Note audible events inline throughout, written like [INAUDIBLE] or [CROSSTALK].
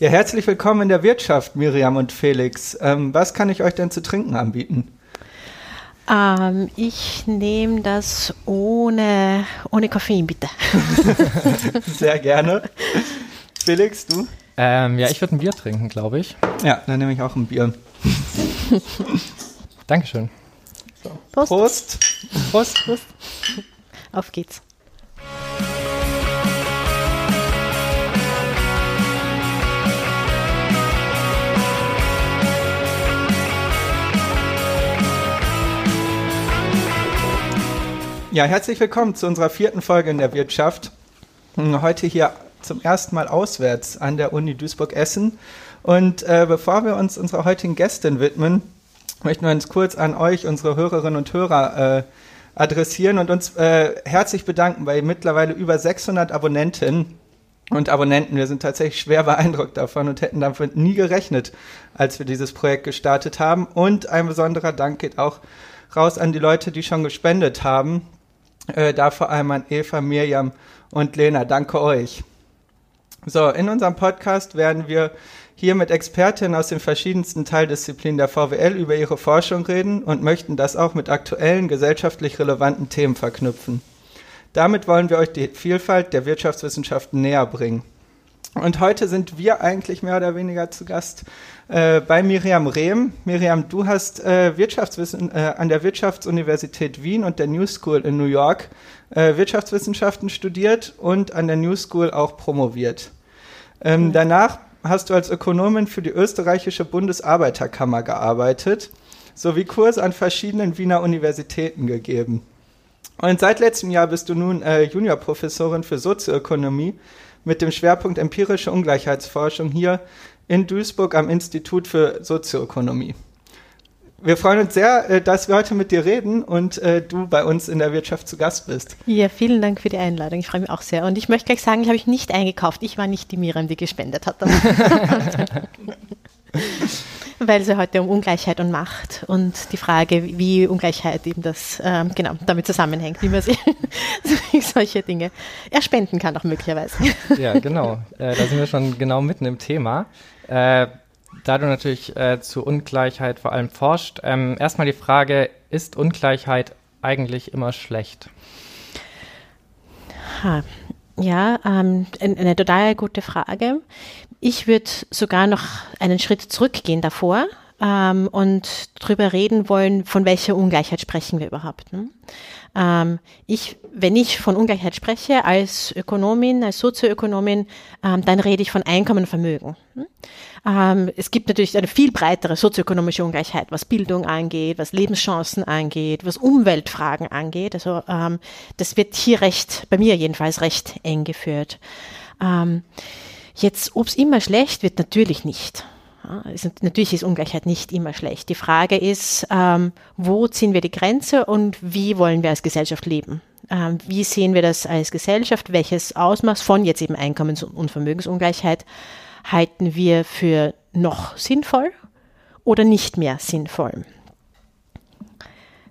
Ja, herzlich willkommen in der Wirtschaft, Miriam und Felix. Ähm, was kann ich euch denn zu trinken anbieten? Ähm, ich nehme das ohne, ohne Koffein, bitte. [LAUGHS] Sehr gerne. Felix, du? Ähm, ja, ich würde ein Bier trinken, glaube ich. Ja, dann nehme ich auch ein Bier. [LAUGHS] Dankeschön. So. Prost. Prost. Prost. Prost. Auf geht's. Ja, herzlich willkommen zu unserer vierten Folge in der Wirtschaft. Heute hier zum ersten Mal auswärts an der Uni Duisburg-Essen. Und äh, bevor wir uns unserer heutigen Gästin widmen, möchten wir uns kurz an euch, unsere Hörerinnen und Hörer, äh, adressieren und uns äh, herzlich bedanken bei mittlerweile über 600 Abonnentinnen und Abonnenten. Wir sind tatsächlich schwer beeindruckt davon und hätten damit nie gerechnet, als wir dieses Projekt gestartet haben. Und ein besonderer Dank geht auch raus an die Leute, die schon gespendet haben. Äh, da vor allem an Eva, Mirjam und Lena. Danke euch. So, in unserem Podcast werden wir hier mit Expertinnen aus den verschiedensten Teildisziplinen der VWL über ihre Forschung reden und möchten das auch mit aktuellen gesellschaftlich relevanten Themen verknüpfen. Damit wollen wir euch die Vielfalt der Wirtschaftswissenschaften näher bringen. Und heute sind wir eigentlich mehr oder weniger zu Gast äh, bei Miriam Rehm. Miriam, du hast äh, Wirtschaftswissen äh, an der Wirtschaftsuniversität Wien und der New School in New York äh, Wirtschaftswissenschaften studiert und an der New School auch promoviert. Ähm, mhm. Danach hast du als Ökonomin für die österreichische Bundesarbeiterkammer gearbeitet sowie Kurse an verschiedenen Wiener Universitäten gegeben. Und seit letztem Jahr bist du nun äh, Juniorprofessorin für Sozioökonomie mit dem Schwerpunkt empirische Ungleichheitsforschung hier in Duisburg am Institut für Sozioökonomie. Wir freuen uns sehr, äh, dass wir heute mit dir reden und äh, du bei uns in der Wirtschaft zu Gast bist. Ja, vielen Dank für die Einladung. Ich freue mich auch sehr. Und ich möchte gleich sagen, ich habe mich nicht eingekauft. Ich war nicht die Miriam, die gespendet hat. [LAUGHS] [LAUGHS] Weil es ja heute um Ungleichheit und Macht und die Frage, wie Ungleichheit eben das ähm, genau damit zusammenhängt, wie man sich [LAUGHS] solche Dinge erspenden kann, auch möglicherweise. Ja, genau. Äh, da sind wir schon genau mitten im Thema. Äh, da du natürlich äh, zu Ungleichheit vor allem forscht, ähm, erstmal die Frage, ist Ungleichheit eigentlich immer schlecht? Ha. Ja, ähm, eine, eine total gute Frage. Ich würde sogar noch einen Schritt zurückgehen davor ähm, und darüber reden wollen, von welcher Ungleichheit sprechen wir überhaupt. Ne? Ähm, ich, wenn ich von Ungleichheit spreche als Ökonomin, als Sozioökonomin, ähm, dann rede ich von Einkommen und Vermögen. Hm? Ähm, es gibt natürlich eine viel breitere sozioökonomische Ungleichheit, was Bildung angeht, was Lebenschancen angeht, was Umweltfragen angeht. Also ähm, das wird hier recht, bei mir jedenfalls recht eng geführt. Jetzt, ob es immer schlecht wird, natürlich nicht. Natürlich ist Ungleichheit nicht immer schlecht. Die Frage ist, ähm, wo ziehen wir die Grenze und wie wollen wir als Gesellschaft leben? Ähm, wie sehen wir das als Gesellschaft? Welches Ausmaß von jetzt eben Einkommens- und Vermögensungleichheit halten wir für noch sinnvoll oder nicht mehr sinnvoll?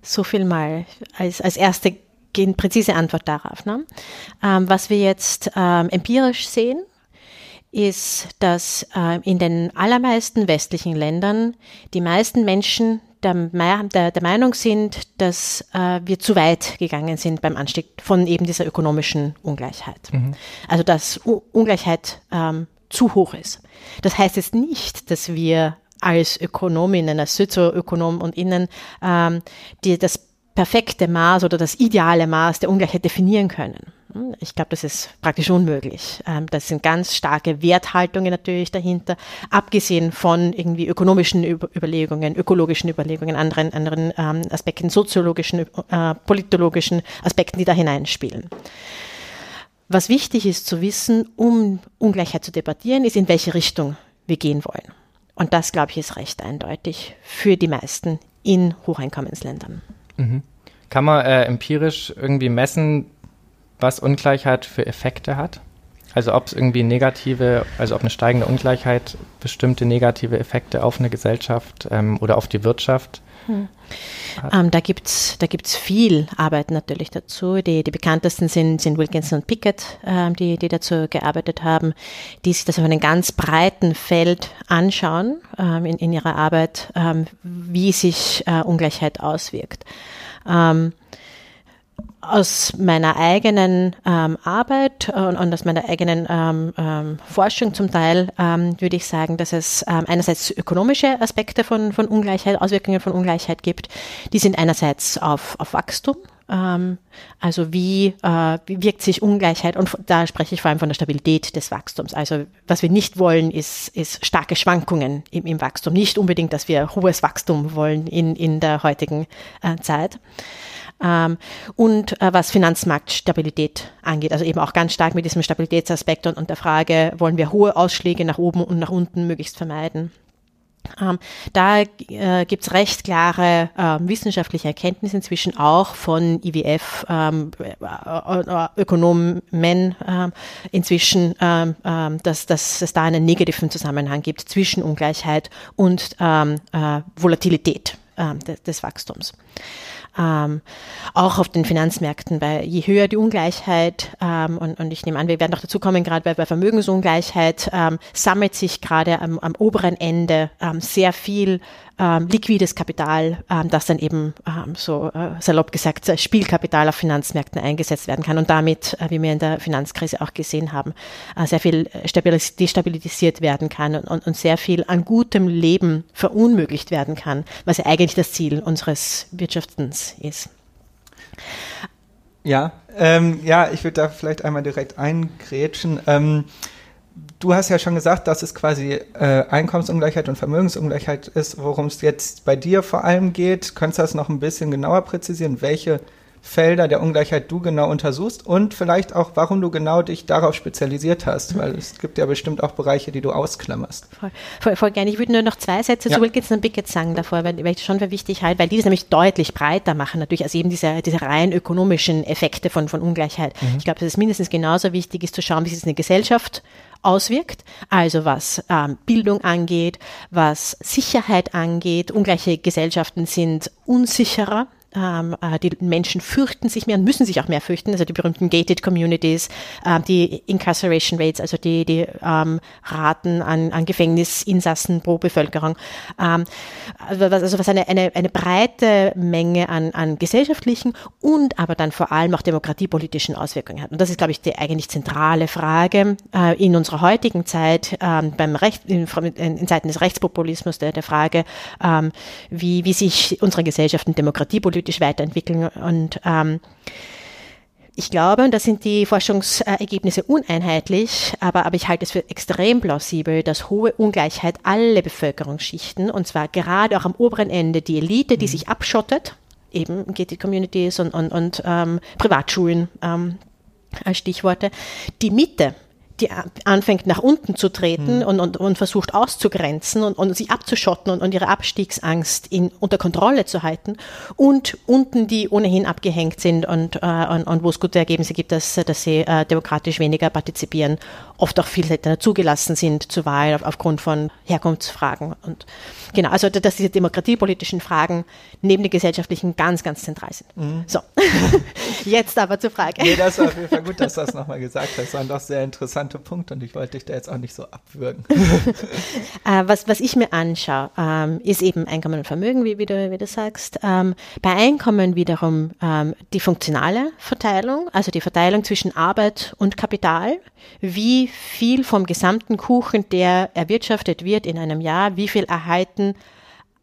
So viel mal als, als erste präzise Antwort darauf. Ne? Ähm, was wir jetzt empirisch sehen, ist, dass äh, in den allermeisten westlichen Ländern die meisten Menschen der, der, der Meinung sind, dass äh, wir zu weit gegangen sind beim Anstieg von eben dieser ökonomischen Ungleichheit. Mhm. Also dass U Ungleichheit ähm, zu hoch ist. Das heißt jetzt nicht, dass wir als Ökonominnen, als Sozioökonomen und Innen ähm, die das perfekte Maß oder das ideale Maß der Ungleichheit definieren können. Ich glaube, das ist praktisch unmöglich. Ähm, das sind ganz starke Werthaltungen natürlich dahinter, abgesehen von irgendwie ökonomischen Überlegungen, ökologischen Überlegungen, anderen, anderen ähm, Aspekten, soziologischen, äh, politologischen Aspekten, die da hineinspielen. Was wichtig ist zu wissen, um Ungleichheit zu debattieren, ist, in welche Richtung wir gehen wollen. Und das, glaube ich, ist recht eindeutig für die meisten in Hocheinkommensländern. Mhm. Kann man äh, empirisch irgendwie messen, was Ungleichheit für Effekte hat? Also ob es irgendwie negative, also ob eine steigende Ungleichheit bestimmte negative Effekte auf eine Gesellschaft ähm, oder auf die Wirtschaft hm. Ähm, da gibt es da gibt's viel Arbeit natürlich dazu. Die, die bekanntesten sind, sind Wilkinson und Pickett, ähm, die, die dazu gearbeitet haben, die sich das auf einem ganz breiten Feld anschauen ähm, in, in ihrer Arbeit, ähm, wie sich äh, Ungleichheit auswirkt. Aus meiner eigenen ähm, Arbeit und, und, aus meiner eigenen ähm, ähm, Forschung zum Teil ähm, würde ich sagen, dass es ähm, einerseits ökonomische Aspekte von, von Ungleichheit, Auswirkungen von Ungleichheit gibt. Die sind einerseits auf, auf Wachstum. Ähm, also wie, äh, wie wirkt sich Ungleichheit, und da spreche ich vor allem von der Stabilität des Wachstums. Also was wir nicht wollen, ist, ist starke Schwankungen im, im Wachstum. Nicht unbedingt, dass wir hohes Wachstum wollen in, in der heutigen äh, Zeit. Ähm, und äh, was Finanzmarktstabilität angeht, also eben auch ganz stark mit diesem Stabilitätsaspekt und, und der Frage, wollen wir hohe Ausschläge nach oben und nach unten möglichst vermeiden. Ähm, da äh, gibt es recht klare äh, wissenschaftliche Erkenntnisse inzwischen auch von IWF, ähm, äh, äh, Ökonomen, äh, inzwischen, ähm, ähm, dass, dass es da einen negativen Zusammenhang gibt zwischen Ungleichheit und ähm, äh, Volatilität des, des Wachstums ähm, auch auf den Finanzmärkten, weil je höher die Ungleichheit, ähm, und, und ich nehme an, wir werden noch dazu kommen, gerade bei, bei Vermögensungleichheit, ähm, sammelt sich gerade am, am oberen Ende ähm, sehr viel ähm, liquides Kapital, ähm, das dann eben ähm, so äh, salopp gesagt Spielkapital auf Finanzmärkten eingesetzt werden kann und damit, äh, wie wir in der Finanzkrise auch gesehen haben, äh, sehr viel stabilis destabilisiert werden kann und, und sehr viel an gutem Leben verunmöglicht werden kann, was ja eigentlich das Ziel unseres Wirtschaftens ist. Ja, ähm, ja, ich würde da vielleicht einmal direkt eingrätschen. Ähm, du hast ja schon gesagt, dass es quasi äh, Einkommensungleichheit und Vermögensungleichheit ist, worum es jetzt bei dir vor allem geht. Könntest du das noch ein bisschen genauer präzisieren, welche Felder der Ungleichheit du genau untersuchst und vielleicht auch, warum du genau dich darauf spezialisiert hast, weil es gibt ja bestimmt auch Bereiche, die du ausklammerst. Voll, voll, voll gerne. Ich würde nur noch zwei Sätze ja. zu Wilkinson und Bickett sagen davor, weil, weil ich das schon für wichtig halte, weil die das nämlich deutlich breiter machen, natürlich als eben diese, diese rein ökonomischen Effekte von, von Ungleichheit. Mhm. Ich glaube, dass es mindestens genauso wichtig ist zu schauen, wie sich eine Gesellschaft auswirkt, also was ähm, Bildung angeht, was Sicherheit angeht. Ungleiche Gesellschaften sind unsicherer ähm, äh, die Menschen fürchten sich mehr und müssen sich auch mehr fürchten, also die berühmten gated communities, äh, die Incarceration Rates, also die, die ähm, Raten an, an Gefängnisinsassen pro Bevölkerung. Ähm, also, also was eine, eine, eine breite Menge an, an gesellschaftlichen und aber dann vor allem auch demokratiepolitischen Auswirkungen hat. Und das ist, glaube ich, die eigentlich zentrale Frage äh, in unserer heutigen Zeit, ähm, beim Recht, in, in, Zeiten des Rechtspopulismus, der, der Frage, ähm, wie, wie sich unsere Gesellschaften demokratiepolitisch politisch weiterentwickeln. Und ähm, ich glaube, und da sind die Forschungsergebnisse uneinheitlich, aber, aber ich halte es für extrem plausibel, dass hohe Ungleichheit alle Bevölkerungsschichten, und zwar gerade auch am oberen Ende, die Elite, die mhm. sich abschottet, eben Gated Communities und, und, und ähm, Privatschulen ähm, als Stichworte, die Mitte, die anfängt nach unten zu treten mhm. und, und, und versucht auszugrenzen und, und sich abzuschotten und, und ihre Abstiegsangst in, unter Kontrolle zu halten und unten die ohnehin abgehängt sind und, äh, und, und wo es gute Ergebnisse gibt, dass, dass sie äh, demokratisch weniger partizipieren, oft auch viel seltener zugelassen sind zur Wahl auf, aufgrund von Herkunftsfragen und Genau, also dass diese demokratiepolitischen Fragen neben den gesellschaftlichen ganz, ganz zentral sind. Mhm. So, [LAUGHS] jetzt aber zur Frage. Nee, das war auf jeden Fall gut, dass du das nochmal gesagt hast. Das waren doch sehr interessante Punkte und ich wollte dich da jetzt auch nicht so abwürgen. [LAUGHS] äh, was, was ich mir anschaue, ähm, ist eben Einkommen und Vermögen, wie, wie, du, wie du sagst. Ähm, bei Einkommen wiederum ähm, die funktionale Verteilung, also die Verteilung zwischen Arbeit und Kapital. Wie viel vom gesamten Kuchen, der erwirtschaftet wird in einem Jahr, wie viel erhalten erhalten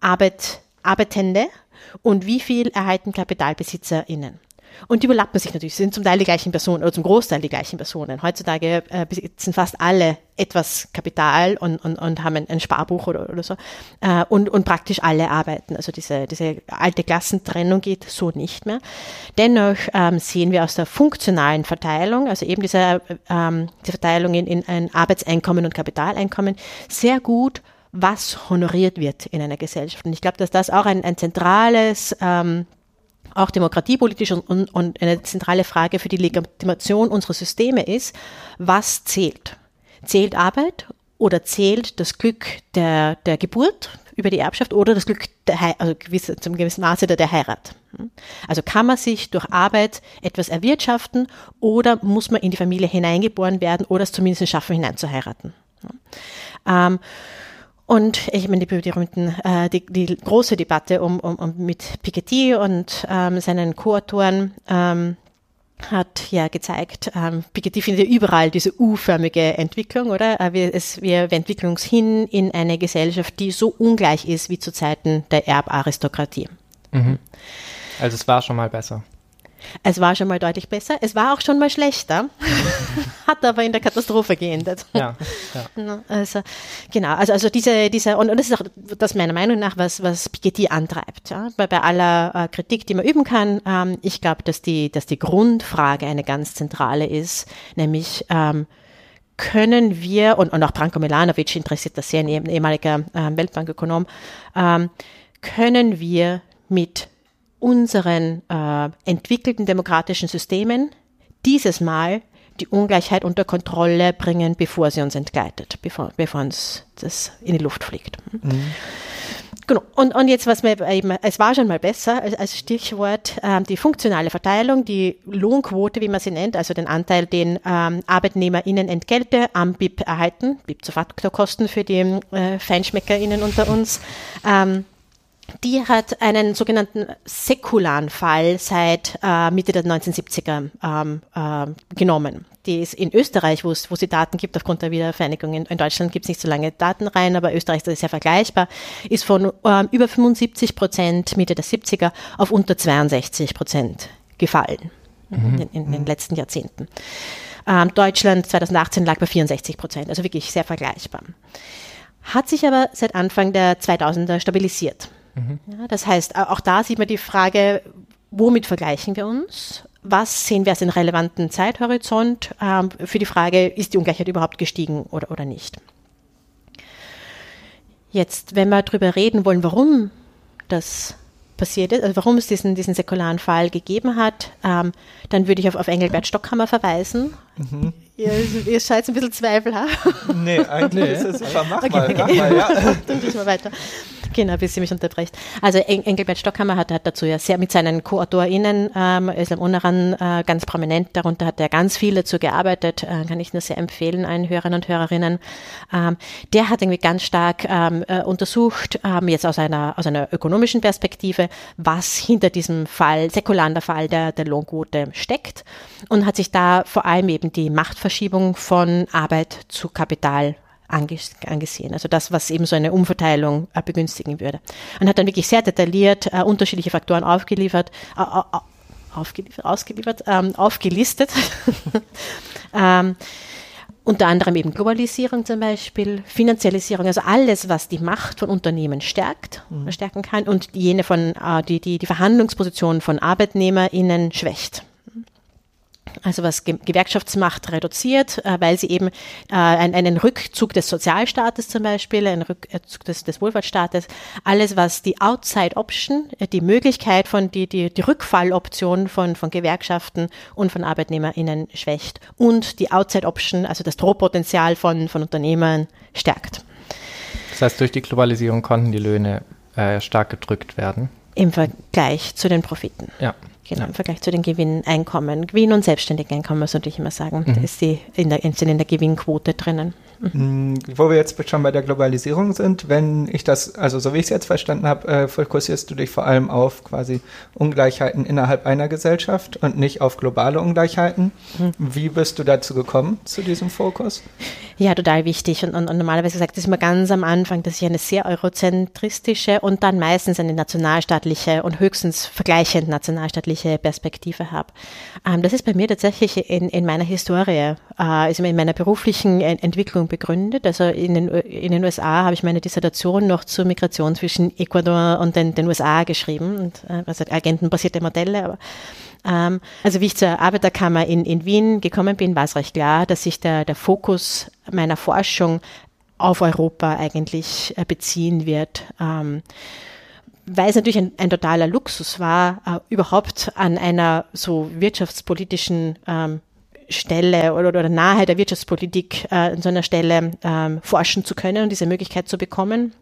Arbeit, Arbeitende und wie viel erhalten KapitalbesitzerInnen. Und die überlappen sich natürlich, sind zum Teil die gleichen Personen oder zum Großteil die gleichen Personen. Heutzutage äh, besitzen fast alle etwas Kapital und, und, und haben ein, ein Sparbuch oder, oder so. Äh, und, und praktisch alle arbeiten. Also diese, diese alte Klassentrennung geht so nicht mehr. Dennoch ähm, sehen wir aus der funktionalen Verteilung, also eben diese ähm, die Verteilung in, in ein Arbeitseinkommen und Kapitaleinkommen, sehr gut, was honoriert wird in einer Gesellschaft. Und ich glaube, dass das auch ein, ein zentrales ähm, auch demokratiepolitisch und, und, eine zentrale Frage für die Legitimation unserer Systeme ist, was zählt? Zählt Arbeit oder zählt das Glück der, der Geburt über die Erbschaft oder das Glück der, also gewisse, zum gewissen Maße der, der Heirat? Also kann man sich durch Arbeit etwas erwirtschaften oder muss man in die Familie hineingeboren werden oder es zumindest schaffen, hinein zu heiraten? Ähm, und ich meine, die, berühmten, äh, die, die große Debatte um, um, um mit Piketty und ähm, seinen Co-Autoren ähm, hat ja gezeigt, ähm, Piketty findet ja überall diese U-förmige Entwicklung, oder? Äh, wir, es, wir entwickeln uns hin in eine Gesellschaft, die so ungleich ist wie zu Zeiten der Erbaristokratie. Mhm. Also es war schon mal besser. Es war schon mal deutlich besser. Es war auch schon mal schlechter, [LAUGHS] hat aber in der Katastrophe geendet. Ja, ja. Also genau, also also diese diese und, und das ist auch das meiner Meinung nach was was Piketty antreibt. Ja? Bei, bei aller äh, Kritik, die man üben kann, ähm, ich glaube, dass die dass die Grundfrage eine ganz zentrale ist, nämlich ähm, können wir und, und auch Branko Milanovic interessiert das sehr, ein ehemaliger äh, Weltbankökonom, ähm, können wir mit unseren äh, entwickelten demokratischen Systemen dieses Mal die Ungleichheit unter Kontrolle bringen, bevor sie uns entgleitet, bevor, bevor uns das in die Luft fliegt. Mhm. Genau. Und, und jetzt, was mir eben, es war schon mal besser als, als Stichwort, ähm, die funktionale Verteilung, die Lohnquote, wie man sie nennt, also den Anteil, den ähm, ArbeitnehmerInnen Entgelte am BIP erhalten, BIP zu Faktorkosten für die äh, FeinschmeckerInnen unter uns, ähm, die hat einen sogenannten säkularen Fall seit äh, Mitte der 1970er ähm, äh, genommen. Die ist in Österreich, wo es, wo sie Daten gibt, aufgrund der Wiedervereinigung. In, in Deutschland gibt es nicht so lange Daten rein, aber Österreich das ist sehr vergleichbar, ist von ähm, über 75 Prozent Mitte der 70er auf unter 62 Prozent gefallen mhm. in, in, den letzten Jahrzehnten. Ähm, Deutschland 2018 lag bei 64 Prozent, also wirklich sehr vergleichbar. Hat sich aber seit Anfang der 2000er stabilisiert. Mhm. Ja, das heißt, auch da sieht man die Frage, womit vergleichen wir uns? Was sehen wir als den relevanten Zeithorizont ähm, für die Frage, ist die Ungleichheit überhaupt gestiegen oder, oder nicht? Jetzt, wenn wir darüber reden wollen, warum das passiert ist, also warum es diesen, diesen säkularen Fall gegeben hat, ähm, dann würde ich auf, auf Engelbert Stockhammer verweisen. Mhm. Ihr, ihr seid ein bisschen zweifelhaft. Nee, eigentlich nee. ist es super. [LAUGHS] Mach okay, mal, okay. mach mal, ja. [LAUGHS] Dann gehe ich mal weiter. [LAUGHS] Genau, bis sie mich unterbrecht. Also Engelbert Stockhammer hat, hat dazu ja sehr mit seinen Co-AutorInnen, ähm, Islam Unaran äh, ganz prominent, darunter hat er ganz viel dazu gearbeitet, äh, kann ich nur sehr empfehlen, allen Hörern und Hörerinnen. Ähm, der hat irgendwie ganz stark ähm, äh, untersucht, ähm, jetzt aus einer, aus einer ökonomischen Perspektive, was hinter diesem Fall, säkularen Fall der, der Lohnquote steckt und hat sich da vor allem eben die Machtverschiebung von Arbeit zu Kapital angesehen. Also das, was eben so eine Umverteilung äh, begünstigen würde. Und hat dann wirklich sehr detailliert äh, unterschiedliche Faktoren aufgeliefert, äh, aufgeliefert, ausgeliefert, ähm, aufgelistet. [LAUGHS] ähm, unter anderem eben Globalisierung zum Beispiel, Finanzialisierung, also alles, was die Macht von Unternehmen stärkt, mhm. stärken kann und jene von, äh, die, die, die Verhandlungsposition von ArbeitnehmerInnen schwächt also was Gewerkschaftsmacht reduziert, äh, weil sie eben äh, einen Rückzug des Sozialstaates zum Beispiel, einen Rückzug des, des Wohlfahrtsstaates, alles was die Outside Option, äh, die Möglichkeit von, die, die, die Rückfalloption von, von Gewerkschaften und von ArbeitnehmerInnen schwächt und die Outside Option, also das Drohpotenzial von, von Unternehmern stärkt. Das heißt, durch die Globalisierung konnten die Löhne äh, stark gedrückt werden? Im Vergleich zu den Profiten. Ja. Genau, im Vergleich zu den Gewinneinkommen. Gewinn- und Selbstständigen sollte ich immer sagen. Mhm. Da ist die in der, sind in der Gewinnquote drinnen. Mhm. Wo wir jetzt schon bei der Globalisierung sind, wenn ich das, also so wie ich es jetzt verstanden habe, äh, fokussierst du dich vor allem auf quasi Ungleichheiten innerhalb einer Gesellschaft und nicht auf globale Ungleichheiten. Mhm. Wie bist du dazu gekommen, zu diesem Fokus? Ja, total wichtig. Und, und, und normalerweise sagt es immer ganz am Anfang, dass ich eine sehr eurozentristische und dann meistens eine nationalstaatliche und höchstens vergleichend nationalstaatliche Perspektive habe. Ähm, das ist bei mir tatsächlich in, in meiner Historie, äh, also in meiner beruflichen Entwicklung Forschung begründet. Also in den, in den USA habe ich meine Dissertation noch zur Migration zwischen Ecuador und den, den USA geschrieben, und, also agentenbasierte Modelle, aber ähm, also wie ich zur Arbeiterkammer in, in Wien gekommen bin, war es recht klar, dass sich der, der Fokus meiner Forschung auf Europa eigentlich äh, beziehen wird. Ähm, weil es natürlich ein, ein totaler Luxus war, äh, überhaupt an einer so wirtschaftspolitischen ähm, Stelle oder, oder nahe der Wirtschaftspolitik äh, an so einer Stelle ähm, forschen zu können und diese Möglichkeit zu bekommen.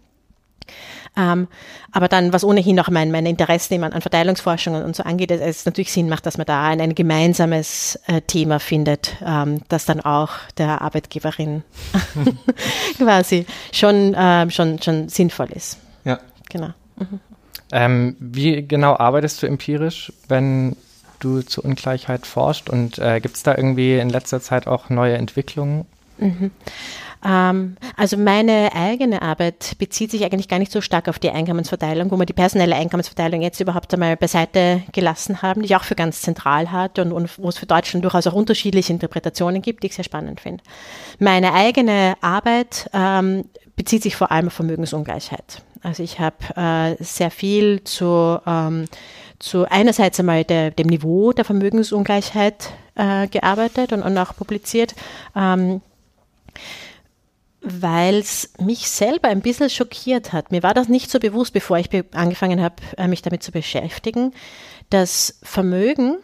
Ähm, aber dann, was ohnehin auch mein, meine Interessen an, an Verteilungsforschung und, und, so angeht, es, es natürlich Sinn macht, dass man da ein, ein gemeinsames äh, Thema findet, ähm, das dann auch der Arbeitgeberin [LAUGHS] quasi schon, äh, schon, schon sinnvoll ist. Ja. Genau. Mhm. Ähm, wie genau arbeitest du empirisch, wenn du zur Ungleichheit forscht und äh, gibt es da irgendwie in letzter Zeit auch neue Entwicklungen? Mhm. Ähm, also meine eigene Arbeit bezieht sich eigentlich gar nicht so stark auf die Einkommensverteilung, wo wir die personelle Einkommensverteilung jetzt überhaupt einmal beiseite gelassen haben, die ich auch für ganz zentral hat und, und wo es für Deutschland durchaus auch unterschiedliche Interpretationen gibt, die ich sehr spannend finde. Meine eigene Arbeit ähm, bezieht sich vor allem auf Vermögensungleichheit. Also ich habe äh, sehr viel zu, ähm, zu einerseits einmal der, dem Niveau der Vermögensungleichheit äh, gearbeitet und, und auch publiziert. Ähm, weil es mich selber ein bisschen schockiert hat. Mir war das nicht so bewusst, bevor ich be angefangen habe, äh, mich damit zu beschäftigen, dass Vermögen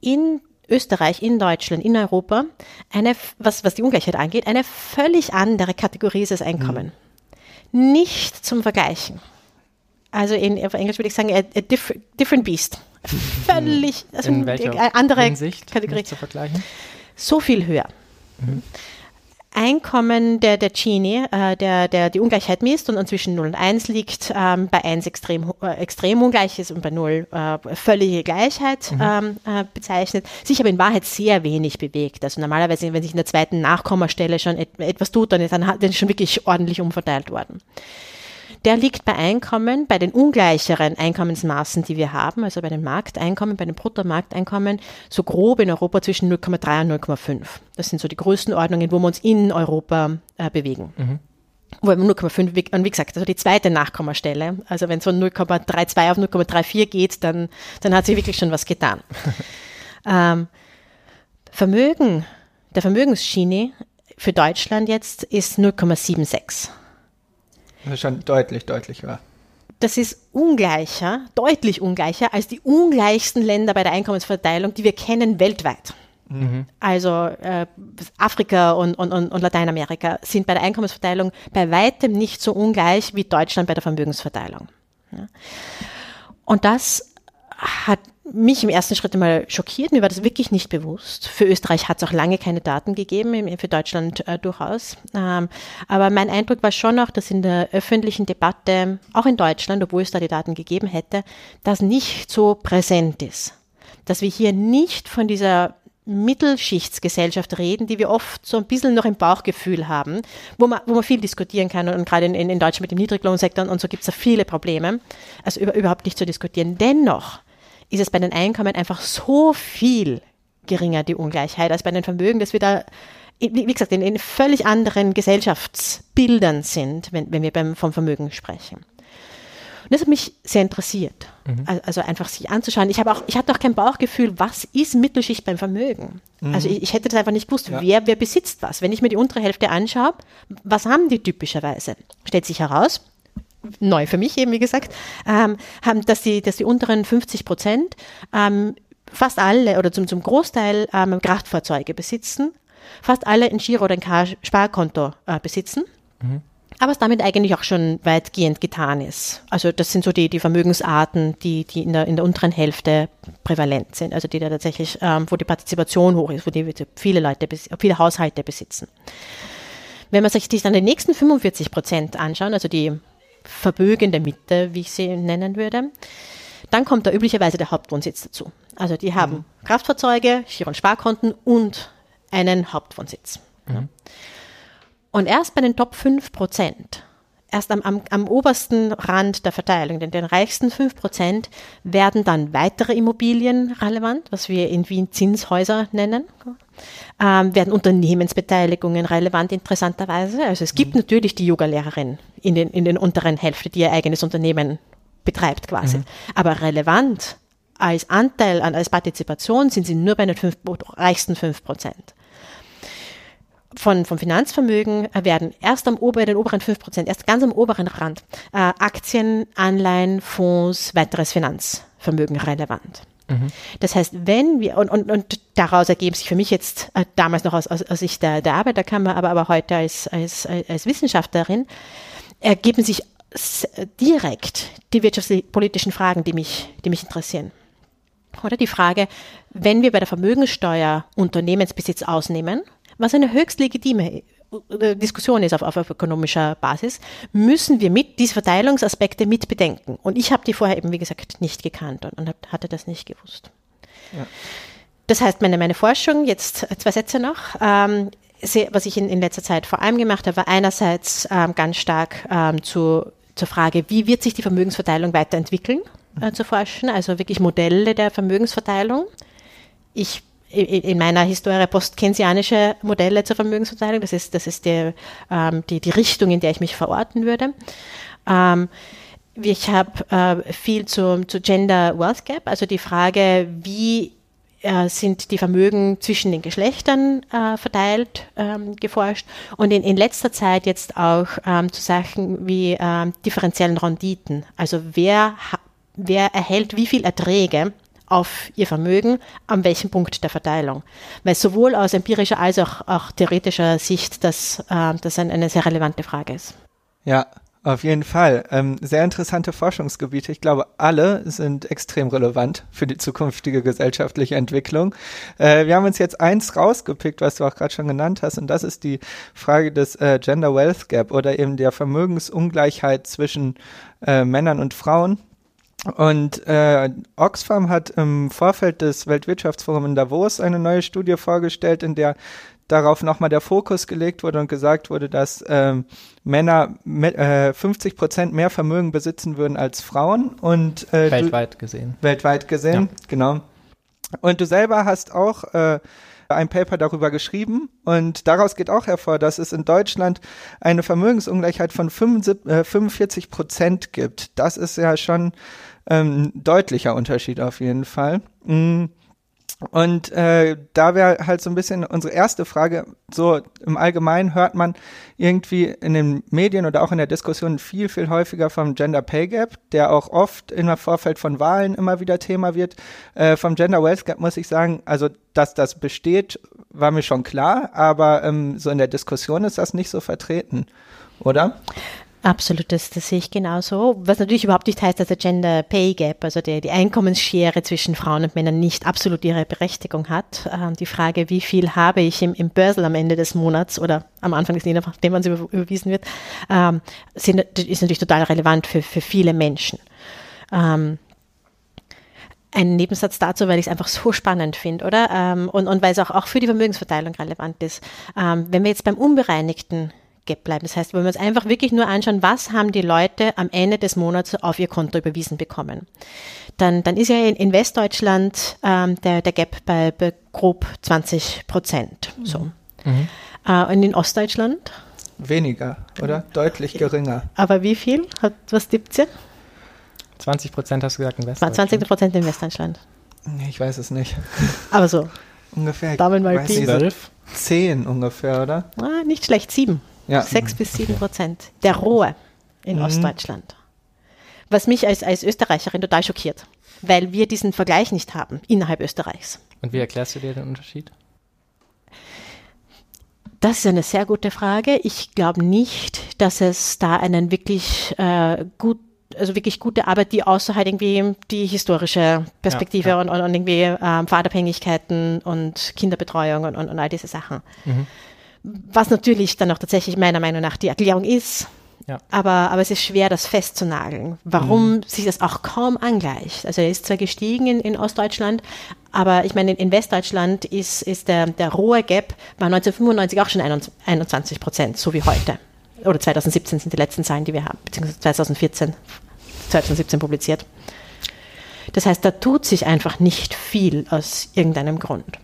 in Österreich, in Deutschland, in Europa, eine, was, was die Ungleichheit angeht, eine völlig andere Kategorie ist als Einkommen. Mhm. Nicht zum Vergleichen. Also in, auf Englisch würde ich sagen, a, a diff, different beast. [LAUGHS] Völlig also in welcher andere Hinsicht Kategorie. zu vergleichen? So viel höher. Mhm. Einkommen der, der Gini, äh, der, der die Ungleichheit misst und zwischen 0 und 1 liegt, ähm, bei 1 extrem, äh, extrem ungleich ist und bei 0 äh, völlige Gleichheit mhm. ähm, äh, bezeichnet, sich aber in Wahrheit sehr wenig bewegt. Also normalerweise, wenn sich in der zweiten Nachkommastelle schon et etwas tut, dann ist, dann, dann ist schon wirklich ordentlich umverteilt worden der liegt bei Einkommen, bei den ungleicheren Einkommensmaßen, die wir haben, also bei den Markteinkommen, bei den Bruttomarkteinkommen, so grob in Europa zwischen 0,3 und 0,5. Das sind so die Größenordnungen, wo wir uns in Europa äh, bewegen. Mhm. Wo 0,5, und wie gesagt, also die zweite Nachkommastelle, also wenn es von 0,32 auf 0,34 geht, dann, dann hat sich wirklich schon was getan. [LAUGHS] ähm, Vermögen, der Vermögensschiene für Deutschland jetzt ist 0,76. Das ist schon deutlich, deutlich höher. Das ist ungleicher, deutlich ungleicher als die ungleichsten Länder bei der Einkommensverteilung, die wir kennen weltweit. Mhm. Also äh, Afrika und, und, und Lateinamerika sind bei der Einkommensverteilung bei weitem nicht so ungleich wie Deutschland bei der Vermögensverteilung. Ja. Und das hat mich im ersten Schritt einmal schockiert. Mir war das wirklich nicht bewusst. Für Österreich hat es auch lange keine Daten gegeben, für Deutschland äh, durchaus. Ähm, aber mein Eindruck war schon auch, dass in der öffentlichen Debatte, auch in Deutschland, obwohl es da die Daten gegeben hätte, das nicht so präsent ist. Dass wir hier nicht von dieser Mittelschichtsgesellschaft reden, die wir oft so ein bisschen noch im Bauchgefühl haben, wo man, wo man viel diskutieren kann und, gerade in, in, Deutschland mit dem Niedriglohnsektor und so gibt es da viele Probleme, also über, überhaupt nicht zu diskutieren. Dennoch ist es bei den Einkommen einfach so viel geringer, die Ungleichheit, als bei den Vermögen, dass wir da, wie gesagt, in, in völlig anderen Gesellschaftsbildern sind, wenn, wenn wir beim, vom Vermögen sprechen. Und das hat mich sehr interessiert, mhm. also einfach sich anzuschauen. Ich habe auch, ich hatte auch kein Bauchgefühl, was ist Mittelschicht beim Vermögen? Mhm. Also ich, ich, hätte das einfach nicht gewusst, ja. wer, wer besitzt was. Wenn ich mir die untere Hälfte anschaue, was haben die typischerweise? Stellt sich heraus, neu für mich eben, wie gesagt, ähm, haben, dass die, dass die unteren 50 Prozent ähm, fast alle oder zum, zum Großteil ähm, Kraftfahrzeuge besitzen, fast alle ein Giro oder ein Sparkonto äh, besitzen. Mhm. Aber es damit eigentlich auch schon weitgehend getan ist. Also das sind so die, die Vermögensarten, die, die in, der, in der unteren Hälfte prävalent sind, also die da tatsächlich, ähm, wo die Partizipation hoch ist, wo die viele Leute, viele Haushalte besitzen. Wenn man sich dann die nächsten 45 Prozent anschauen, also die verbögende Mitte, wie ich sie nennen würde. Dann kommt da üblicherweise der Hauptwohnsitz dazu. Also die haben mhm. Kraftfahrzeuge, Giro- und Sparkonten und einen Hauptwohnsitz. Mhm. Und erst bei den Top 5 Prozent, erst am, am, am obersten Rand der Verteilung, den, den reichsten 5 Prozent, werden dann weitere Immobilien relevant, was wir in Wien Zinshäuser nennen ähm, werden Unternehmensbeteiligungen relevant, interessanterweise. Also es gibt mhm. natürlich die Yoga-Lehrerin in den, in den unteren Hälfte, die ihr eigenes Unternehmen betreibt quasi. Mhm. Aber relevant als Anteil an, als Partizipation sind sie nur bei den fünf, reichsten fünf Prozent. Von, vom Finanzvermögen werden erst am oberen, den oberen 5%, erst ganz am oberen Rand äh, Aktien, Anleihen, Fonds, weiteres Finanzvermögen relevant. Mhm. Das heißt, wenn wir, und, und, und daraus ergeben sich für mich jetzt äh, damals noch aus, aus, aus Sicht der, der Arbeiterkammer, aber, aber heute als, als, als Wissenschaftlerin, ergeben sich direkt die wirtschaftspolitischen Fragen, die mich, die mich interessieren. Oder die Frage, wenn wir bei der Vermögenssteuer Unternehmensbesitz ausnehmen, was eine höchst legitime äh, Diskussion ist auf, auf, auf ökonomischer Basis, müssen wir mit diese Verteilungsaspekte mit bedenken. Und ich habe die vorher eben, wie gesagt, nicht gekannt und, und hatte das nicht gewusst. Ja. Das heißt, meine, meine Forschung, jetzt zwei Sätze noch, ähm, was ich in, in letzter Zeit vor allem gemacht habe, war einerseits ähm, ganz stark ähm, zu, zur Frage, wie wird sich die Vermögensverteilung weiterentwickeln, äh, zu forschen, also wirklich Modelle der Vermögensverteilung. Ich in meiner Historie postkensianische Modelle zur Vermögensverteilung. Das ist, das ist die, ähm, die, die Richtung, in der ich mich verorten würde. Ähm, ich habe äh, viel zu, zu Gender Wealth Gap, also die Frage, wie äh, sind die Vermögen zwischen den Geschlechtern äh, verteilt, ähm, geforscht und in, in letzter Zeit jetzt auch ähm, zu Sachen wie ähm, differenziellen Renditen. Also wer, wer erhält wie viel Erträge auf ihr Vermögen, an welchem Punkt der Verteilung. Weil sowohl aus empirischer als auch, auch theoretischer Sicht das, äh, das ein, eine sehr relevante Frage ist. Ja, auf jeden Fall. Ähm, sehr interessante Forschungsgebiete. Ich glaube, alle sind extrem relevant für die zukünftige gesellschaftliche Entwicklung. Äh, wir haben uns jetzt eins rausgepickt, was du auch gerade schon genannt hast, und das ist die Frage des äh, Gender Wealth Gap oder eben der Vermögensungleichheit zwischen äh, Männern und Frauen. Und äh, Oxfam hat im Vorfeld des Weltwirtschaftsforums in Davos eine neue Studie vorgestellt, in der darauf nochmal der Fokus gelegt wurde und gesagt wurde, dass ähm, Männer mit, äh, 50 Prozent mehr Vermögen besitzen würden als Frauen und äh, weltweit gesehen. Weltweit gesehen, ja. genau. Und du selber hast auch äh, ein Paper darüber geschrieben und daraus geht auch hervor, dass es in Deutschland eine Vermögensungleichheit von 45 äh, Prozent gibt. Das ist ja schon ähm, deutlicher Unterschied auf jeden Fall. Mm. Und äh, da wäre halt so ein bisschen unsere erste Frage, so im Allgemeinen hört man irgendwie in den Medien oder auch in der Diskussion viel, viel häufiger vom Gender Pay Gap, der auch oft im Vorfeld von Wahlen immer wieder Thema wird. Äh, vom Gender Wealth Gap muss ich sagen, also dass das besteht, war mir schon klar, aber ähm, so in der Diskussion ist das nicht so vertreten, oder? Absolut, das, das sehe ich genauso. Was natürlich überhaupt nicht heißt, dass der Gender Pay Gap, also die, die Einkommensschere zwischen Frauen und Männern nicht absolut ihre Berechtigung hat. Ähm, die Frage, wie viel habe ich im, im Börsel am Ende des Monats oder am Anfang des Monats, nachdem man es über, überwiesen wird, ähm, sind, ist natürlich total relevant für, für viele Menschen. Ähm, ein Nebensatz dazu, weil ich es einfach so spannend finde, oder? Ähm, und, und weil es auch, auch für die Vermögensverteilung relevant ist. Ähm, wenn wir jetzt beim unbereinigten Gap bleiben. Das heißt, wenn wir uns einfach wirklich nur anschauen, was haben die Leute am Ende des Monats auf ihr Konto überwiesen bekommen, dann, dann ist ja in, in Westdeutschland ähm, der, der Gap bei, bei grob 20 Prozent. So. Mhm. Äh, und in Ostdeutschland? Weniger, oder? Deutlich geringer. Aber wie viel? Hat, was tippt ihr? 20 Prozent hast du gesagt in Westdeutschland. 20 Prozent in Westdeutschland. Nee, ich weiß es nicht. [LAUGHS] Aber so. Ungefähr. Daumen mal 12? 10 ungefähr, oder? Ah, nicht schlecht, 7. Ja. Sechs bis sieben Prozent. Der Rohe in mhm. Ostdeutschland. Was mich als, als Österreicherin total schockiert, weil wir diesen Vergleich nicht haben innerhalb Österreichs. Und wie erklärst du dir den Unterschied? Das ist eine sehr gute Frage. Ich glaube nicht, dass es da einen wirklich äh, gut also wirklich gute Arbeit, die außer halt irgendwie die historische Perspektive ja, ja. Und, und, und, irgendwie ähm, Fahrtabhängigkeiten und Kinderbetreuung und, und, und all diese Sachen. Mhm. Was natürlich dann auch tatsächlich meiner Meinung nach die Erklärung ist. Ja. Aber, aber es ist schwer, das festzunageln, warum mhm. sich das auch kaum angleicht. Also er ist zwar gestiegen in, in Ostdeutschland, aber ich meine, in Westdeutschland ist, ist der, der rohe Gap, war 1995 auch schon 21 Prozent, so wie heute. Oder 2017 sind die letzten Zahlen, die wir haben, beziehungsweise 2014, 2017 publiziert. Das heißt, da tut sich einfach nicht viel aus irgendeinem Grund.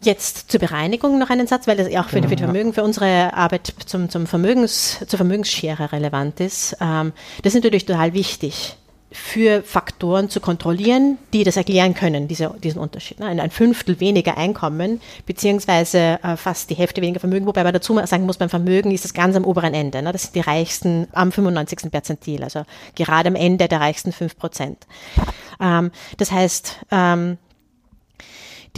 Jetzt zur Bereinigung noch einen Satz, weil das auch für, genau, für Vermögen, für unsere Arbeit zum, zum Vermögens, zur Vermögensschere relevant ist. Ähm, das ist natürlich total wichtig, für Faktoren zu kontrollieren, die das erklären können, diese, diesen Unterschied. Ne? Ein Fünftel weniger Einkommen, beziehungsweise äh, fast die Hälfte weniger Vermögen, wobei man dazu sagen muss, beim Vermögen ist das ganz am oberen Ende. Ne? Das sind die Reichsten am 95. Perzentil, also gerade am Ende der reichsten 5 Prozent. Ähm, das heißt, ähm,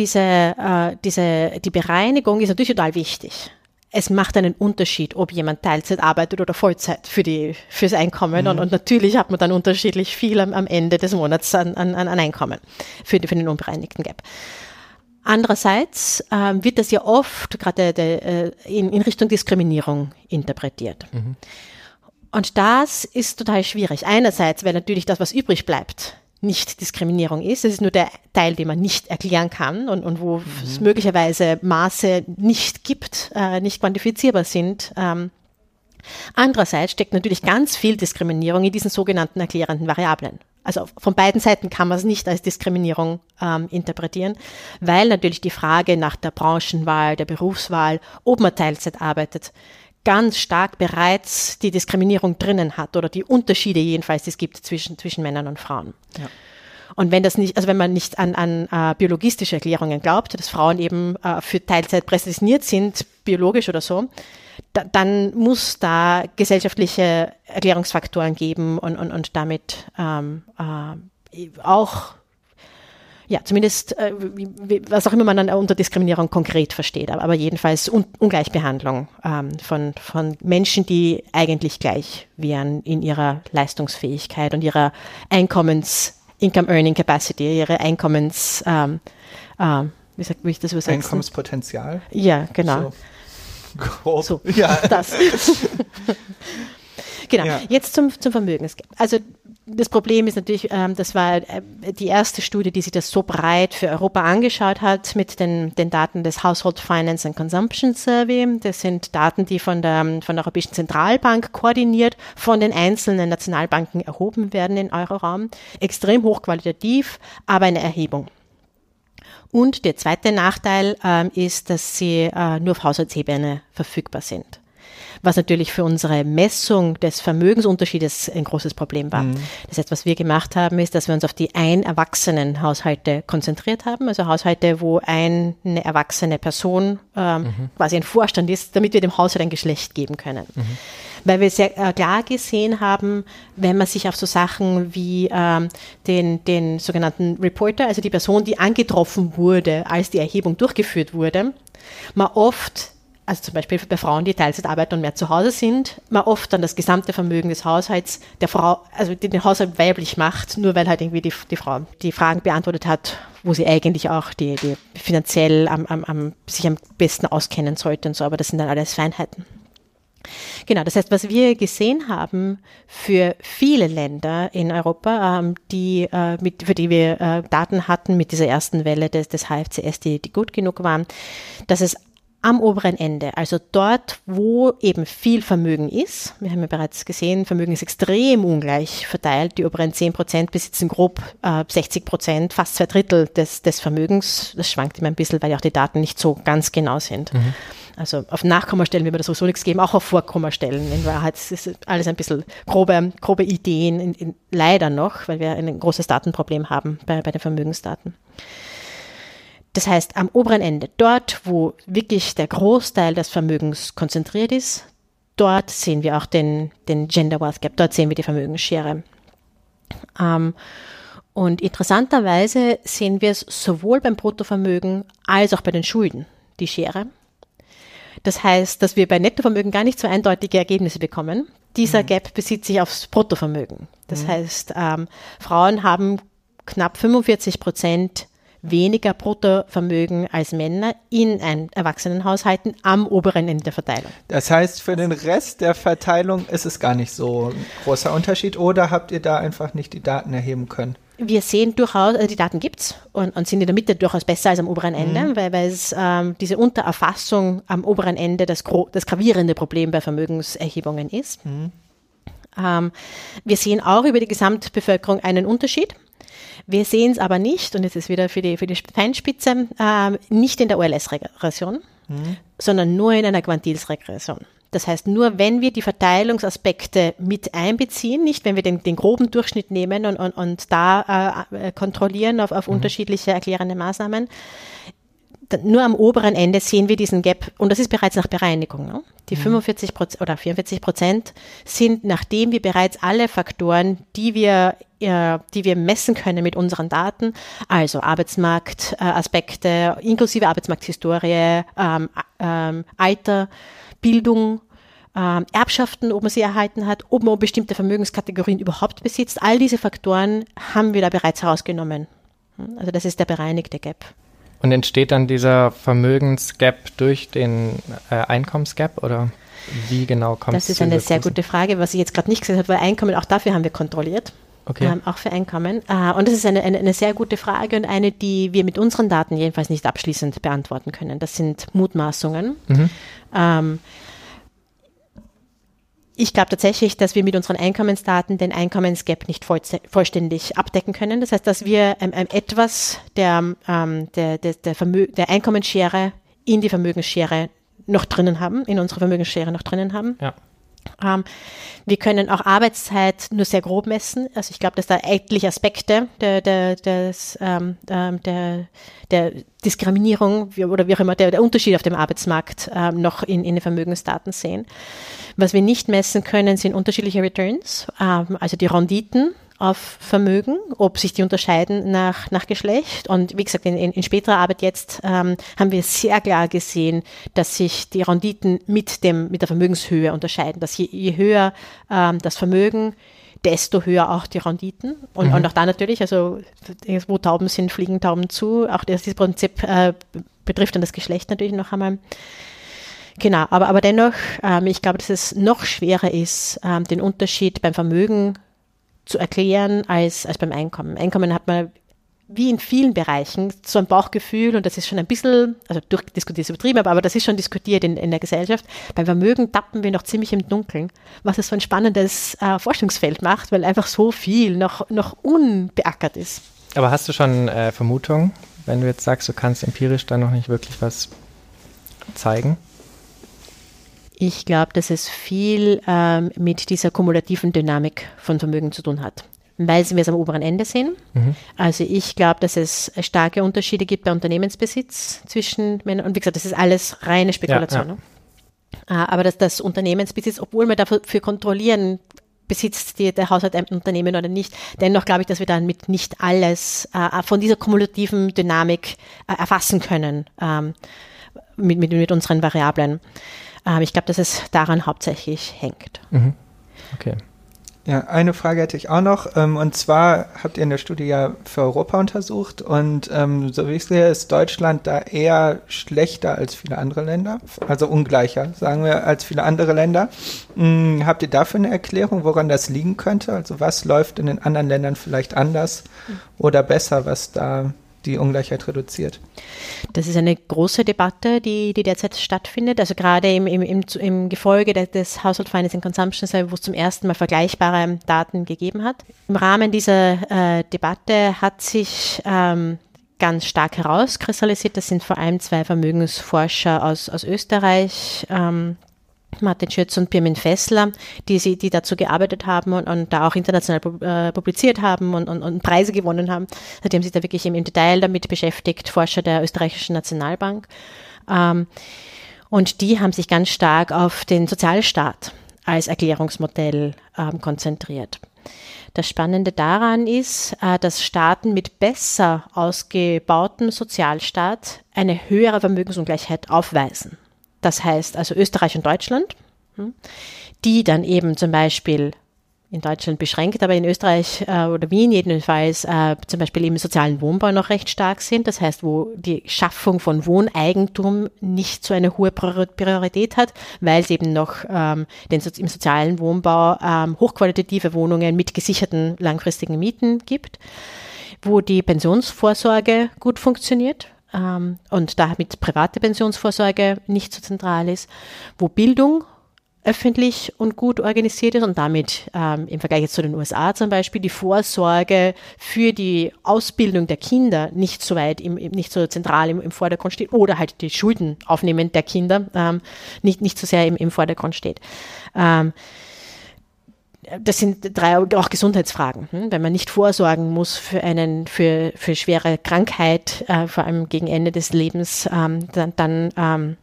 diese, äh, diese, die Bereinigung ist natürlich total wichtig es macht einen Unterschied, ob jemand Teilzeit arbeitet oder Vollzeit für die, fürs Einkommen. Mhm. Und, und, natürlich hat man dann unterschiedlich viel am, am Ende des Monats an, an, an Einkommen für, für den unbereinigten Gap. Andererseits ähm, wird das ja oft gerade äh, in, in Richtung Diskriminierung interpretiert. Mhm. Und das ist total schwierig. Einerseits, weil natürlich das, was übrig bleibt, nicht Diskriminierung ist. Es ist nur der Teil, den man nicht erklären kann und, und wo mhm. es möglicherweise Maße nicht gibt, äh, nicht quantifizierbar sind. Ähm, andererseits steckt natürlich ganz viel Diskriminierung in diesen sogenannten erklärenden Variablen. Also von beiden Seiten kann man es nicht als Diskriminierung ähm, interpretieren, weil natürlich die Frage nach der Branchenwahl, der Berufswahl, ob man Teilzeit arbeitet, ganz stark bereits die Diskriminierung drinnen hat oder die Unterschiede jedenfalls, die es gibt zwischen, zwischen Männern und Frauen. Ja. Und wenn das nicht, also wenn man nicht an, an uh, biologistische Erklärungen glaubt, dass Frauen eben uh, für Teilzeit prädestiniert sind, biologisch oder so, da, dann muss da gesellschaftliche Erklärungsfaktoren geben und, und, und damit ähm, äh, auch ja, zumindest, äh, was auch immer man dann unter Diskriminierung konkret versteht, aber, aber jedenfalls Un Ungleichbehandlung ähm, von, von Menschen, die eigentlich gleich wären in ihrer Leistungsfähigkeit und ihrer Einkommens, Income Earning Capacity, ihre Einkommens, ähm, äh, wie, sagt, wie ich das übersetzen? Einkommenspotenzial? Ja, genau. So, grob. so ja. das. [LAUGHS] genau, ja. jetzt zum, zum Vermögensgap. Also das Problem ist natürlich, ähm, das war äh, die erste Studie, die sich das so breit für Europa angeschaut hat mit den, den Daten des Household Finance and Consumption Survey. Das sind Daten, die von der, von der Europäischen Zentralbank koordiniert von den einzelnen Nationalbanken erhoben werden in Euroraum. Extrem hochqualitativ, aber eine Erhebung. Und der zweite Nachteil ähm, ist, dass sie äh, nur auf Haushaltsebene verfügbar sind was natürlich für unsere Messung des Vermögensunterschiedes ein großes Problem war. Mhm. Das heißt, was wir gemacht haben, ist, dass wir uns auf die ein erwachsenen Haushalte konzentriert haben, also Haushalte, wo eine erwachsene Person ähm, mhm. quasi ein Vorstand ist, damit wir dem Haushalt ein Geschlecht geben können. Mhm. Weil wir sehr äh, klar gesehen haben, wenn man sich auf so Sachen wie ähm, den, den sogenannten Reporter, also die Person, die angetroffen wurde, als die Erhebung durchgeführt wurde, man oft also zum Beispiel bei Frauen, die Teilzeit arbeiten und mehr zu Hause sind, man oft dann das gesamte Vermögen des Haushalts der Frau, also den Haushalt weiblich macht, nur weil halt irgendwie die, die Frau die Fragen beantwortet hat, wo sie eigentlich auch die, die finanziell am, am, am, sich am besten auskennen sollte und so, aber das sind dann alles Feinheiten. Genau, das heißt, was wir gesehen haben für viele Länder in Europa, ähm, die, äh, mit, für die wir äh, Daten hatten mit dieser ersten Welle des, des HFCS, die, die gut genug waren, dass es am oberen Ende, also dort, wo eben viel Vermögen ist. Wir haben ja bereits gesehen, Vermögen ist extrem ungleich verteilt. Die oberen 10 Prozent besitzen grob äh, 60 Prozent, fast zwei Drittel des, des Vermögens. Das schwankt immer ein bisschen, weil ja auch die Daten nicht so ganz genau sind. Mhm. Also auf Nachkommastellen wird man das sowieso nichts geben, auch auf Vorkommastellen. In Wahrheit ist alles ein bisschen grobe, grobe Ideen, in, in, leider noch, weil wir ein großes Datenproblem haben bei, bei den Vermögensdaten. Das heißt, am oberen Ende, dort, wo wirklich der Großteil des Vermögens konzentriert ist, dort sehen wir auch den, den Gender Wealth Gap, dort sehen wir die Vermögensschere. Ähm, und interessanterweise sehen wir es sowohl beim Bruttovermögen als auch bei den Schulden, die Schere. Das heißt, dass wir bei Nettovermögen gar nicht so eindeutige Ergebnisse bekommen. Dieser mhm. Gap bezieht sich aufs Bruttovermögen. Das mhm. heißt, ähm, Frauen haben knapp 45 Prozent weniger Bruttovermögen als Männer in ein Erwachsenenhaushalten am oberen Ende der Verteilung. Das heißt, für den Rest der Verteilung ist es gar nicht so ein großer Unterschied oder habt ihr da einfach nicht die Daten erheben können? Wir sehen durchaus, also die Daten gibt's und, und sind in der Mitte durchaus besser als am oberen Ende, mhm. weil, weil es ähm, diese Untererfassung am oberen Ende das, das gravierende Problem bei Vermögenserhebungen ist. Mhm. Ähm, wir sehen auch über die Gesamtbevölkerung einen Unterschied. Wir sehen es aber nicht, und es ist wieder für die, für die Feinspitze, äh, nicht in der OLS-Regression, mhm. sondern nur in einer Quantils-Regression. Das heißt, nur wenn wir die Verteilungsaspekte mit einbeziehen, nicht wenn wir den, den groben Durchschnitt nehmen und, und, und da äh, kontrollieren auf, auf mhm. unterschiedliche erklärende Maßnahmen, nur am oberen Ende sehen wir diesen Gap und das ist bereits nach Bereinigung. Ne? Die mhm. 45 Prozent oder 44 Prozent sind, nachdem wir bereits alle Faktoren, die wir, äh, die wir messen können mit unseren Daten, also Arbeitsmarktaspekte, äh, inklusive Arbeitsmarkthistorie, ähm, ähm, Alter, Bildung, ähm, Erbschaften, ob man sie erhalten hat, ob man bestimmte Vermögenskategorien überhaupt besitzt, all diese Faktoren haben wir da bereits herausgenommen. Also das ist der bereinigte Gap. Und entsteht dann dieser Vermögensgap durch den äh, Einkommensgap oder wie genau kommt es? Das ist eine sehr gute Frage, was ich jetzt gerade nicht gesagt habe, weil Einkommen, auch dafür haben wir kontrolliert. Okay. Ähm, auch für Einkommen. Äh, und das ist eine, eine, eine, sehr gute Frage und eine, die wir mit unseren Daten jedenfalls nicht abschließend beantworten können. Das sind Mutmaßungen. Mhm. Ähm, ich glaube tatsächlich, dass wir mit unseren Einkommensdaten den Einkommensgap nicht voll, vollständig abdecken können. Das heißt, dass wir ähm, ähm, etwas der, ähm, der, der, der, der Einkommensschere in die Vermögensschere noch drinnen haben, in unserer Vermögensschere noch drinnen haben. Ja. Ähm, wir können auch Arbeitszeit nur sehr grob messen. Also ich glaube, dass da etliche Aspekte der, der, des, ähm, ähm, der, der Diskriminierung oder wie auch immer, der, der Unterschied auf dem Arbeitsmarkt ähm, noch in, in den Vermögensdaten sehen. Was wir nicht messen können, sind unterschiedliche Returns, ähm, also die Renditen auf Vermögen, ob sich die unterscheiden nach, nach Geschlecht. Und wie gesagt, in, in, späterer Arbeit jetzt ähm, haben wir sehr klar gesehen, dass sich die Renditen mit, dem, mit der Vermögenshöhe unterscheiden. Dass je, je höher ähm, das Vermögen, desto höher auch die Renditen. Und, mhm. und auch da natürlich, also wo Tauben sind, fliegen Tauben zu. Auch das, dieses Prinzip äh, betrifft dann das Geschlecht natürlich noch einmal. Genau, aber, aber dennoch, ähm, ich glaube, dass es noch schwerer ist, ähm, den Unterschied beim Vermögen zu erklären als, als beim Einkommen. Einkommen hat man wie in vielen Bereichen so ein Bauchgefühl und das ist schon ein bisschen, also durchdiskutiert ist übertrieben, aber, das ist schon diskutiert in, in der Gesellschaft. Beim Vermögen tappen wir noch ziemlich im Dunkeln, was es so ein spannendes äh, Forschungsfeld macht, weil einfach so viel noch, noch unbeackert ist. Aber hast du schon äh, Vermutungen, wenn du jetzt sagst, du kannst empirisch da noch nicht wirklich was zeigen? Ich glaube, dass es viel ähm, mit dieser kumulativen Dynamik von Vermögen zu tun hat weil wir es am oberen Ende sehen. Mhm. Also ich glaube, dass es starke Unterschiede gibt bei Unternehmensbesitz zwischen Männern und wie gesagt, das ist alles reine Spekulation. Ja, ja. Ne? Aber dass das Unternehmensbesitz, obwohl wir dafür kontrollieren, besitzt die, der Haushalt ein Unternehmen oder nicht, dennoch glaube ich, dass wir dann mit nicht alles äh, von dieser kumulativen Dynamik äh, erfassen können ähm, mit, mit, mit unseren Variablen. Ähm, ich glaube, dass es daran hauptsächlich hängt. Mhm. Okay. Ja, eine Frage hätte ich auch noch. Ähm, und zwar habt ihr in der Studie ja für Europa untersucht und ähm, so wie ich sehe, ist Deutschland da eher schlechter als viele andere Länder, also ungleicher, sagen wir, als viele andere Länder. Hm, habt ihr dafür eine Erklärung, woran das liegen könnte? Also was läuft in den anderen Ländern vielleicht anders mhm. oder besser, was da die Ungleichheit reduziert? Das ist eine große Debatte, die, die derzeit stattfindet. Also gerade im, im, im, im Gefolge des, Household Finance and Consumption Survey, wo es zum ersten Mal vergleichbare Daten gegeben hat. Im Rahmen dieser äh, Debatte hat sich ähm, ganz stark herauskristallisiert. Das sind vor allem zwei Vermögensforscher aus, aus Österreich, ähm, Martin Schütz und Pirmin Fessler, die, sie, die dazu gearbeitet haben und, und da auch international äh, publiziert haben und, und, und, Preise gewonnen haben. Also die haben sich da wirklich im, im Detail damit beschäftigt, Forscher der österreichischen Nationalbank. Ähm, und die haben sich ganz stark auf den Sozialstaat als Erklärungsmodell ähm, konzentriert. Das Spannende daran ist, äh, dass Staaten mit besser ausgebautem Sozialstaat eine höhere Vermögensungleichheit aufweisen. Das heißt also Österreich und Deutschland, hm, die dann eben zum Beispiel in Deutschland beschränkt, aber in Österreich äh, oder Wien jedenfalls äh, zum Beispiel im sozialen Wohnbau noch recht stark sind. Das heißt, wo die Schaffung von Wohneigentum nicht so eine hohe Priorität hat, weil es eben noch ähm, den, im sozialen Wohnbau ähm, hochqualitative Wohnungen mit gesicherten langfristigen Mieten gibt, wo die Pensionsvorsorge gut funktioniert, ähm, und damit private Pensionsvorsorge nicht so zentral ist, wo Bildung öffentlich und gut organisiert ist und damit ähm, im Vergleich jetzt zu den USA zum Beispiel die Vorsorge für die Ausbildung der Kinder nicht so weit, im, nicht so zentral im, im Vordergrund steht oder halt die Schulden aufnehmen der Kinder ähm, nicht, nicht so sehr im, im Vordergrund steht. Ähm, das sind drei auch Gesundheitsfragen. Hm? Wenn man nicht vorsorgen muss für einen für, für schwere Krankheit, äh, vor allem gegen Ende des Lebens, ähm, dann, dann ähm,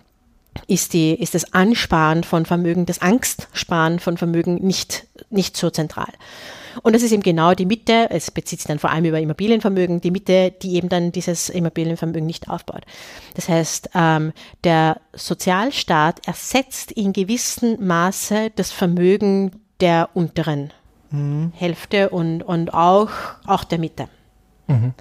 ist, die, ist das Ansparen von Vermögen, das Angstsparen von Vermögen nicht, nicht so zentral. Und das ist eben genau die Mitte, es bezieht sich dann vor allem über Immobilienvermögen, die Mitte, die eben dann dieses Immobilienvermögen nicht aufbaut. Das heißt, ähm, der Sozialstaat ersetzt in gewissem Maße das Vermögen der unteren mhm. Hälfte und, und auch, auch der Mitte. Mhm.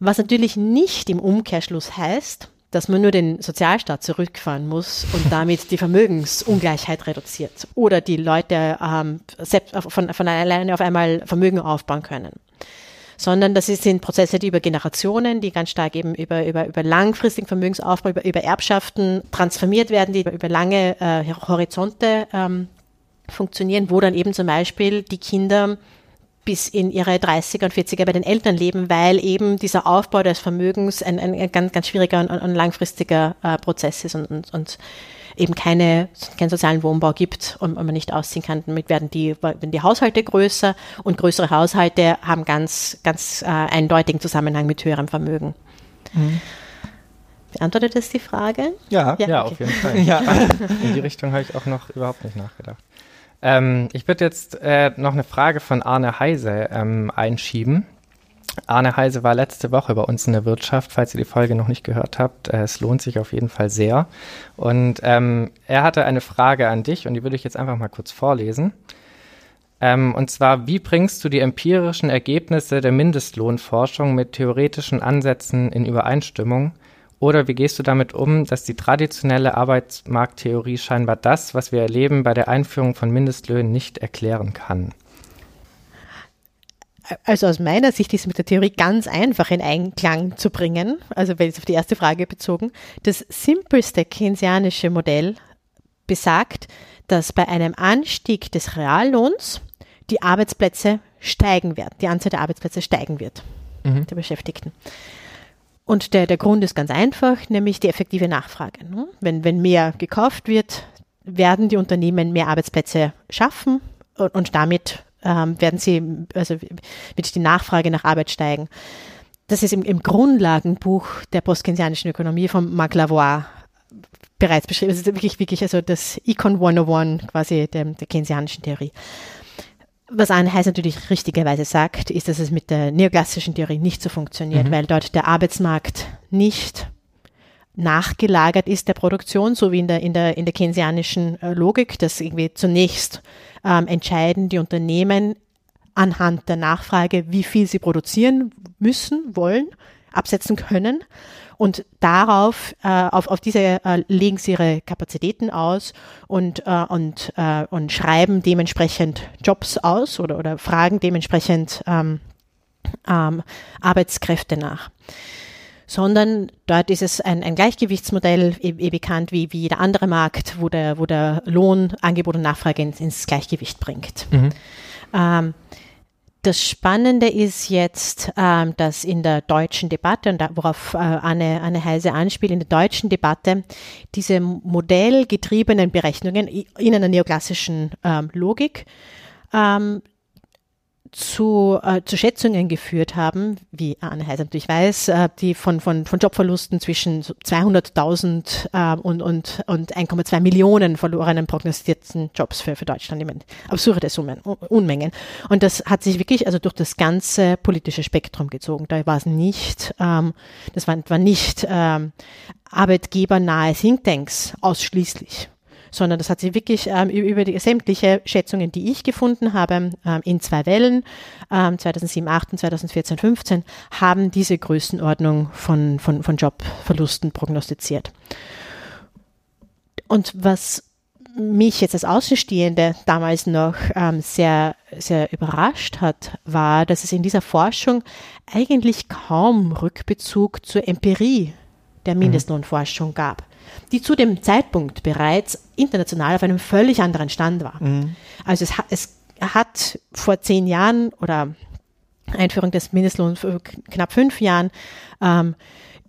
Was natürlich nicht im Umkehrschluss heißt, dass man nur den Sozialstaat zurückfahren muss und [LAUGHS] damit die Vermögensungleichheit reduziert oder die Leute ähm, selbst von, von alleine auf einmal Vermögen aufbauen können. Sondern das sind Prozesse, die über Generationen, die ganz stark eben über, über, über langfristigen Vermögensaufbau, über, über Erbschaften transformiert werden, die über, über lange äh, Horizonte ähm, funktionieren, wo dann eben zum Beispiel die Kinder bis in ihre 30er und 40er bei den Eltern leben, weil eben dieser Aufbau des Vermögens ein, ein ganz, ganz schwieriger und, und langfristiger äh, Prozess ist und, und, und eben keine, keinen sozialen Wohnbau gibt und, und man nicht ausziehen kann. Damit werden die, werden die Haushalte größer und größere Haushalte haben ganz, ganz äh, eindeutigen Zusammenhang mit höherem Vermögen. Mhm. Beantwortet das die Frage? Ja, ja, ja okay. auf jeden Fall. [LAUGHS] ja. In die Richtung habe ich auch noch überhaupt nicht nachgedacht. Ähm, ich würde jetzt äh, noch eine Frage von Arne Heise ähm, einschieben. Arne Heise war letzte Woche bei uns in der Wirtschaft, falls ihr die Folge noch nicht gehört habt. Äh, es lohnt sich auf jeden Fall sehr. Und ähm, er hatte eine Frage an dich und die würde ich jetzt einfach mal kurz vorlesen. Ähm, und zwar, wie bringst du die empirischen Ergebnisse der Mindestlohnforschung mit theoretischen Ansätzen in Übereinstimmung? Oder wie gehst du damit um, dass die traditionelle Arbeitsmarkttheorie scheinbar das, was wir erleben, bei der Einführung von Mindestlöhnen nicht erklären kann? Also aus meiner Sicht ist mit der Theorie ganz einfach in Einklang zu bringen, also wenn es auf die erste Frage bezogen. Das simpelste keynesianische Modell besagt, dass bei einem Anstieg des Reallohns die Arbeitsplätze steigen werden, die Anzahl der Arbeitsplätze steigen wird, mhm. der Beschäftigten. Und der, der Grund ist ganz einfach, nämlich die effektive Nachfrage. Ne? Wenn, wenn mehr gekauft wird, werden die Unternehmen mehr Arbeitsplätze schaffen und, und damit ähm, werden sie, also wird die Nachfrage nach Arbeit steigen. Das ist im, im Grundlagenbuch der postkeynesianischen Ökonomie von Marc Lavoie bereits beschrieben. Das ist wirklich, wirklich, also das Econ 101 quasi der, der keynesianischen Theorie. Was Anne Heiß natürlich richtigerweise sagt, ist, dass es mit der neoklassischen Theorie nicht so funktioniert, mhm. weil dort der Arbeitsmarkt nicht nachgelagert ist der Produktion, so wie in der, in der, in der keynesianischen äh, Logik, dass irgendwie zunächst ähm, entscheiden die Unternehmen anhand der Nachfrage, wie viel sie produzieren müssen, wollen, absetzen können und darauf, äh, auf, auf diese äh, legen sie ihre Kapazitäten aus und, äh, und, äh, und schreiben dementsprechend Jobs aus oder, oder fragen dementsprechend ähm, ähm, Arbeitskräfte nach sondern dort ist es ein, ein Gleichgewichtsmodell, eh, eh bekannt wie, wie jeder andere Markt, wo der, wo der Lohn Angebot und Nachfrage ins, ins Gleichgewicht bringt. Mhm. Ähm, das Spannende ist jetzt, ähm, dass in der deutschen Debatte, und da, worauf äh, Anne, Anne Heise anspielt, in der deutschen Debatte diese modellgetriebenen Berechnungen in einer neoklassischen ähm, Logik ähm, zu, äh, zu Schätzungen geführt haben, wie Anne Heiser natürlich weiß, äh, die von, von, von Jobverlusten zwischen 200.000 äh, und, und, und 1,2 Millionen verlorenen prognostizierten Jobs für, für Deutschland. Ich meine, absurde Summen, Unmengen. Und das hat sich wirklich also durch das ganze politische Spektrum gezogen. Da war es nicht, ähm, das war, war nicht ähm, arbeitgebernahe Thinktanks ausschließlich sondern das hat sich wirklich ähm, über die sämtliche Schätzungen, die ich gefunden habe, ähm, in zwei Wellen, ähm, 2007, 8 und 2014, 15, haben diese Größenordnung von, von, von Jobverlusten prognostiziert. Und was mich jetzt als Außenstehende damals noch ähm, sehr, sehr überrascht hat, war, dass es in dieser Forschung eigentlich kaum Rückbezug zur Empirie der mhm. Mindestlohnforschung gab. Die zu dem Zeitpunkt bereits international auf einem völlig anderen Stand war. Mhm. Also es, es hat vor zehn Jahren oder Einführung des Mindestlohns vor knapp fünf Jahren ähm,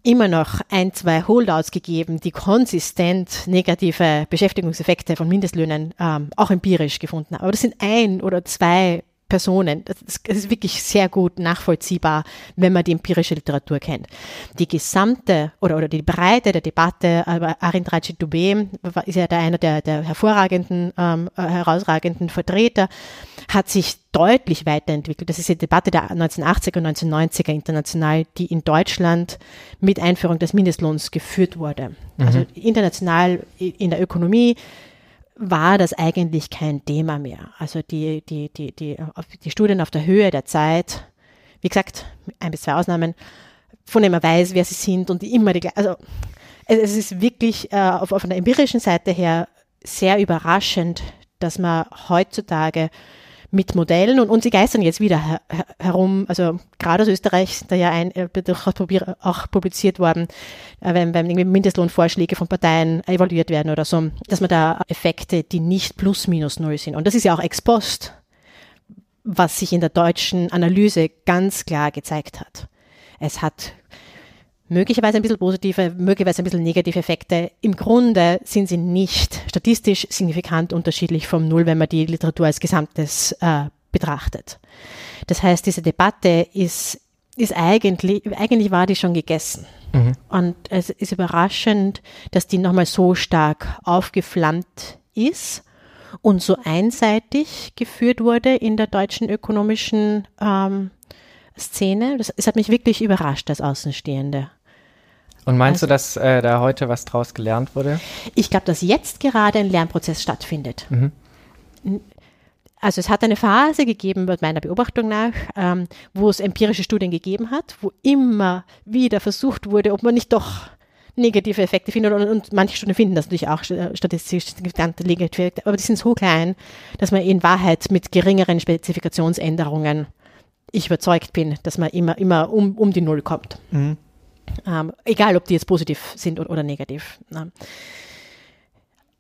immer noch ein, zwei Holdouts gegeben, die konsistent negative Beschäftigungseffekte von Mindestlöhnen ähm, auch empirisch gefunden haben. Aber das sind ein oder zwei Personen. Das ist wirklich sehr gut nachvollziehbar, wenn man die empirische Literatur kennt. Die gesamte oder, oder die Breite der Debatte, aber Arin Rajit-Dubé ist ja der einer der, der hervorragenden, ähm, äh, herausragenden Vertreter, hat sich deutlich weiterentwickelt. Das ist die Debatte der 1980er und 1990er international, die in Deutschland mit Einführung des Mindestlohns geführt wurde. Mhm. Also international in der Ökonomie war das eigentlich kein Thema mehr. Also die, die, die, die, die Studien auf der Höhe der Zeit, wie gesagt, ein bis zwei Ausnahmen, von denen man weiß, wer sie sind und die immer die also es ist wirklich äh, auf, auf einer empirischen Seite her sehr überraschend, dass man heutzutage mit Modellen und, und sie geistern jetzt wieder her, herum. Also gerade aus Österreich da ja ein, äh, auch publiziert worden, äh, wenn, wenn irgendwie Mindestlohnvorschläge von Parteien evaluiert werden oder so, dass man da Effekte, die nicht plus minus null sind. Und das ist ja auch ex post, was sich in der deutschen Analyse ganz klar gezeigt hat. Es hat möglicherweise ein bisschen positive, möglicherweise ein bisschen negative Effekte. Im Grunde sind sie nicht statistisch signifikant unterschiedlich vom Null, wenn man die Literatur als Gesamtes äh, betrachtet. Das heißt, diese Debatte ist, ist eigentlich, eigentlich war die schon gegessen. Mhm. Und es ist überraschend, dass die nochmal so stark aufgeflammt ist und so einseitig geführt wurde in der deutschen ökonomischen ähm, Szene. Das, das hat mich wirklich überrascht als Außenstehende. Und meinst also, du, dass äh, da heute was draus gelernt wurde? Ich glaube, dass jetzt gerade ein Lernprozess stattfindet. Mhm. Also es hat eine Phase gegeben, meiner Beobachtung nach, ähm, wo es empirische Studien gegeben hat, wo immer wieder versucht wurde, ob man nicht doch negative Effekte findet. Und, und manche Studien finden das natürlich auch äh, statistisch negative Effekte, aber die sind so klein, dass man in Wahrheit mit geringeren Spezifikationsänderungen, ich überzeugt bin, dass man immer, immer um, um die Null kommt. Mhm. Ähm, egal, ob die jetzt positiv sind oder, oder negativ. Ne?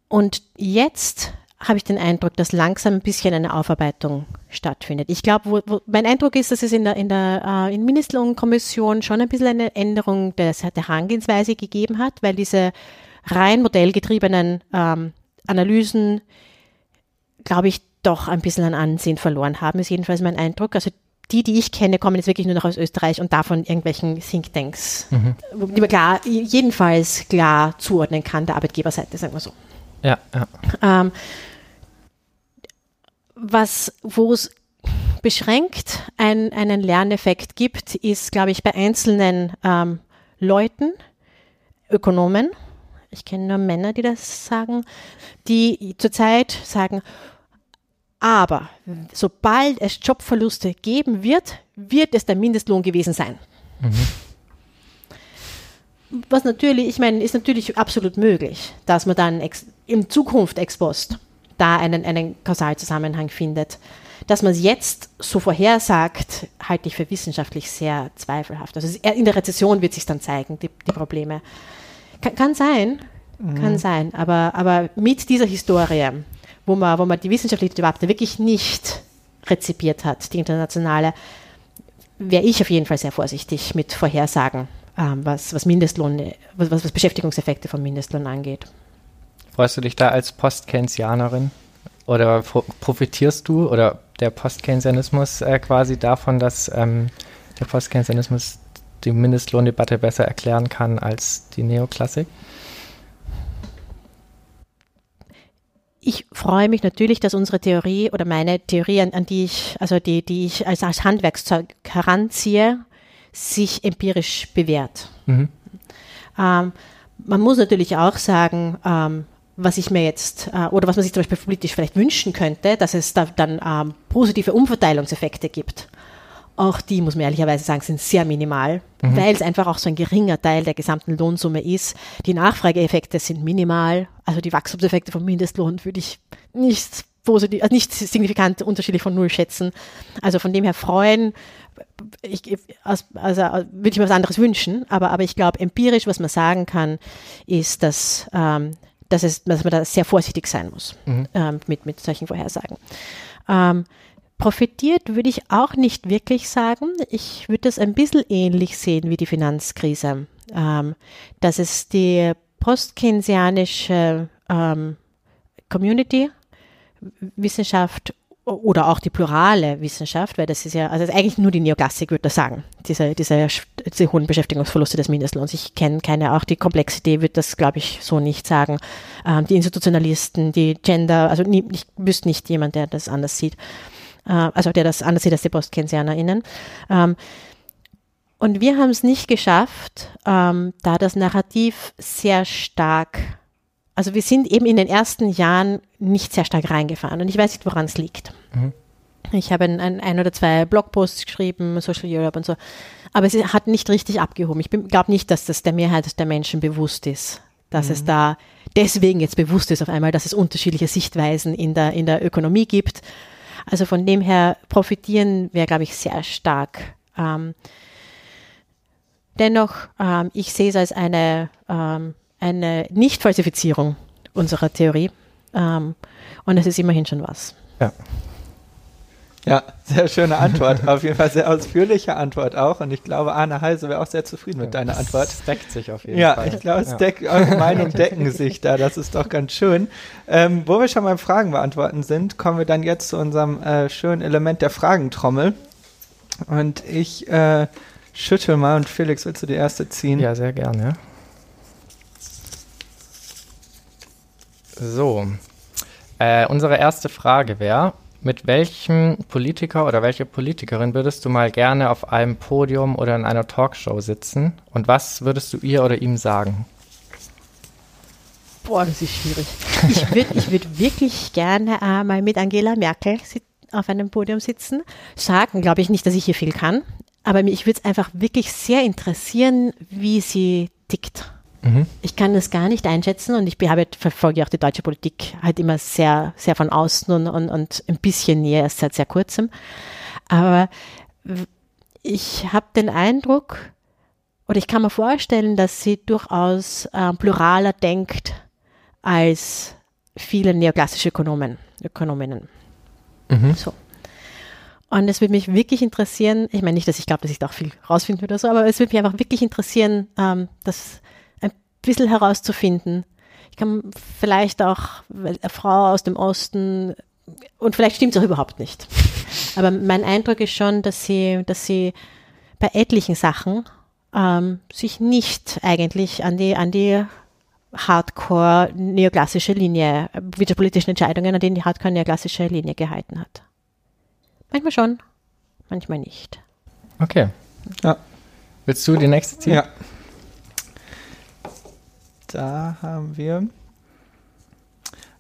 Und jetzt habe ich den Eindruck, dass langsam ein bisschen eine Aufarbeitung stattfindet. Ich glaube, mein Eindruck ist, dass es in der, in der äh, in Mindestlohnkommission schon ein bisschen eine Änderung des, der Herangehensweise gegeben hat, weil diese rein modellgetriebenen ähm, Analysen, glaube ich, doch ein bisschen an Ansehen verloren haben, ist jedenfalls mein Eindruck. Also die, die ich kenne, kommen jetzt wirklich nur noch aus Österreich und davon irgendwelchen Thinktanks, mhm. die man klar, jedenfalls klar zuordnen kann, der Arbeitgeberseite, sagen wir so. Ja, ja. Ähm, was, wo es beschränkt ein, einen Lerneffekt gibt, ist, glaube ich, bei einzelnen ähm, Leuten, Ökonomen, ich kenne nur Männer, die das sagen, die zurzeit sagen, aber sobald es Jobverluste geben wird, wird es der Mindestlohn gewesen sein. Mhm. Was natürlich, ich meine, ist natürlich absolut möglich, dass man dann in Zukunft ex post da einen, einen Kausalzusammenhang findet. Dass man es jetzt so vorhersagt, halte ich für wissenschaftlich sehr zweifelhaft. Also in der Rezession wird sich dann zeigen, die, die Probleme. Kann, kann sein, mhm. kann sein, aber, aber mit dieser Historie wo man, wo man die wissenschaftliche Debatte wirklich nicht rezipiert hat, die internationale, wäre ich auf jeden Fall sehr vorsichtig mit Vorhersagen, ähm, was, was Mindestlohn, was, was Beschäftigungseffekte von Mindestlohn angeht. Freust du dich da als Post-Keynesianerin? Oder profitierst du oder der Post-Keynesianismus äh, quasi davon, dass ähm, der Post-Keynesianismus die Mindestlohndebatte besser erklären kann als die Neoklassik? Ich freue mich natürlich, dass unsere Theorie oder meine Theorie, an, an die ich, also die, die ich als, als Handwerkszeug heranziehe, sich empirisch bewährt. Mhm. Ähm, man muss natürlich auch sagen, ähm, was ich mir jetzt äh, oder was man sich zum Beispiel politisch vielleicht wünschen könnte, dass es da dann ähm, positive Umverteilungseffekte gibt. Auch die, muss man ehrlicherweise sagen, sind sehr minimal, mhm. weil es einfach auch so ein geringer Teil der gesamten Lohnsumme ist. Die Nachfrageeffekte sind minimal, also die Wachstumseffekte vom Mindestlohn würde ich nicht positiv, also nicht signifikant unterschiedlich von null schätzen. Also von dem her freuen, ich, also, also würde ich mir was anderes wünschen, aber, aber ich glaube, empirisch, was man sagen kann, ist, dass, ähm, dass, es, dass man da sehr vorsichtig sein muss mhm. ähm, mit, mit solchen Vorhersagen. Ähm, profitiert würde ich auch nicht wirklich sagen. Ich würde das ein bisschen ähnlich sehen wie die Finanzkrise. Ähm, dass es die postkeynesianische ähm, Community Wissenschaft oder auch die plurale Wissenschaft, weil das ist ja, also eigentlich nur die Neoklassik, würde ich sagen, diese, diese, diese hohen Beschäftigungsverluste des Mindestlohns. Ich kenne keine, auch die Komplexität wird das, glaube ich, so nicht sagen. Ähm, die Institutionalisten, die Gender, also nie, ich wüsste nicht jemand, der das anders sieht, äh, also der das anders sieht als die PostKensianerInnen. Ähm, und wir haben es nicht geschafft, ähm, da das Narrativ sehr stark also wir sind eben in den ersten Jahren nicht sehr stark reingefahren und ich weiß nicht, woran es liegt. Mhm. Ich habe ein, ein, ein, oder zwei Blogposts geschrieben, Social Europe und so, aber es hat nicht richtig abgehoben. Ich glaube nicht, dass das der Mehrheit der Menschen bewusst ist, dass mhm. es da deswegen jetzt bewusst ist auf einmal, dass es unterschiedliche Sichtweisen in der, in der Ökonomie gibt. Also von dem her profitieren wir, glaube ich, sehr stark. Ähm, dennoch, ähm, ich sehe es als eine ähm, eine Nicht-Falsifizierung unserer Theorie. Ähm, und es ist immerhin schon was. Ja. Ja, sehr schöne Antwort. auf jeden Fall sehr ausführliche Antwort auch. Und ich glaube, Arne Heise wäre auch sehr zufrieden mit deiner Antwort. Es deckt sich auf jeden ja, Fall. Ich glaube, es deckt, eure Meinung [LAUGHS] decken sich da. Das ist doch ganz schön. Ähm, wo wir schon beim Fragen beantworten sind, kommen wir dann jetzt zu unserem äh, schönen Element der Fragentrommel. Und ich äh, schüttel mal und Felix, willst du die erste ziehen? Ja, sehr gerne. So, äh, unsere erste Frage wäre, mit welchem Politiker oder welche Politikerin würdest du mal gerne auf einem Podium oder in einer Talkshow sitzen und was würdest du ihr oder ihm sagen? Boah, das ist schwierig. [LAUGHS] Ich würde ich würd wirklich gerne äh, mal mit Angela Merkel auf einem Podium sitzen. Sagen, glaube ich nicht, dass ich hier viel kann, aber mich würde es einfach wirklich sehr interessieren, wie sie tickt. Mhm. Ich kann das gar nicht einschätzen und ich habe, verfolge auch die deutsche Politik halt immer sehr, sehr von außen und, und, und ein bisschen näher erst seit sehr kurzem. Aber ich habe den Eindruck, oder ich kann mir vorstellen, dass sie durchaus äh, pluraler denkt als viele neoklassische Ökonomen, Ökonominnen. Mhm. So. Und es würde mich wirklich interessieren, ich meine nicht, dass ich glaube, dass ich da auch viel rausfinden würde oder so, aber es würde mich einfach wirklich interessieren, ähm, dass bisschen herauszufinden. Ich kann vielleicht auch eine Frau aus dem Osten und vielleicht stimmt es auch überhaupt nicht. [LAUGHS] Aber mein Eindruck ist schon, dass sie, dass sie bei etlichen Sachen ähm, sich nicht eigentlich an die, an die Hardcore neoklassische Linie, wie die politischen Entscheidungen, an denen die Hardcore neoklassische Linie gehalten hat. Manchmal schon, manchmal nicht. Okay. Ja. Willst du die nächste ziehen? Ja. Da haben wir.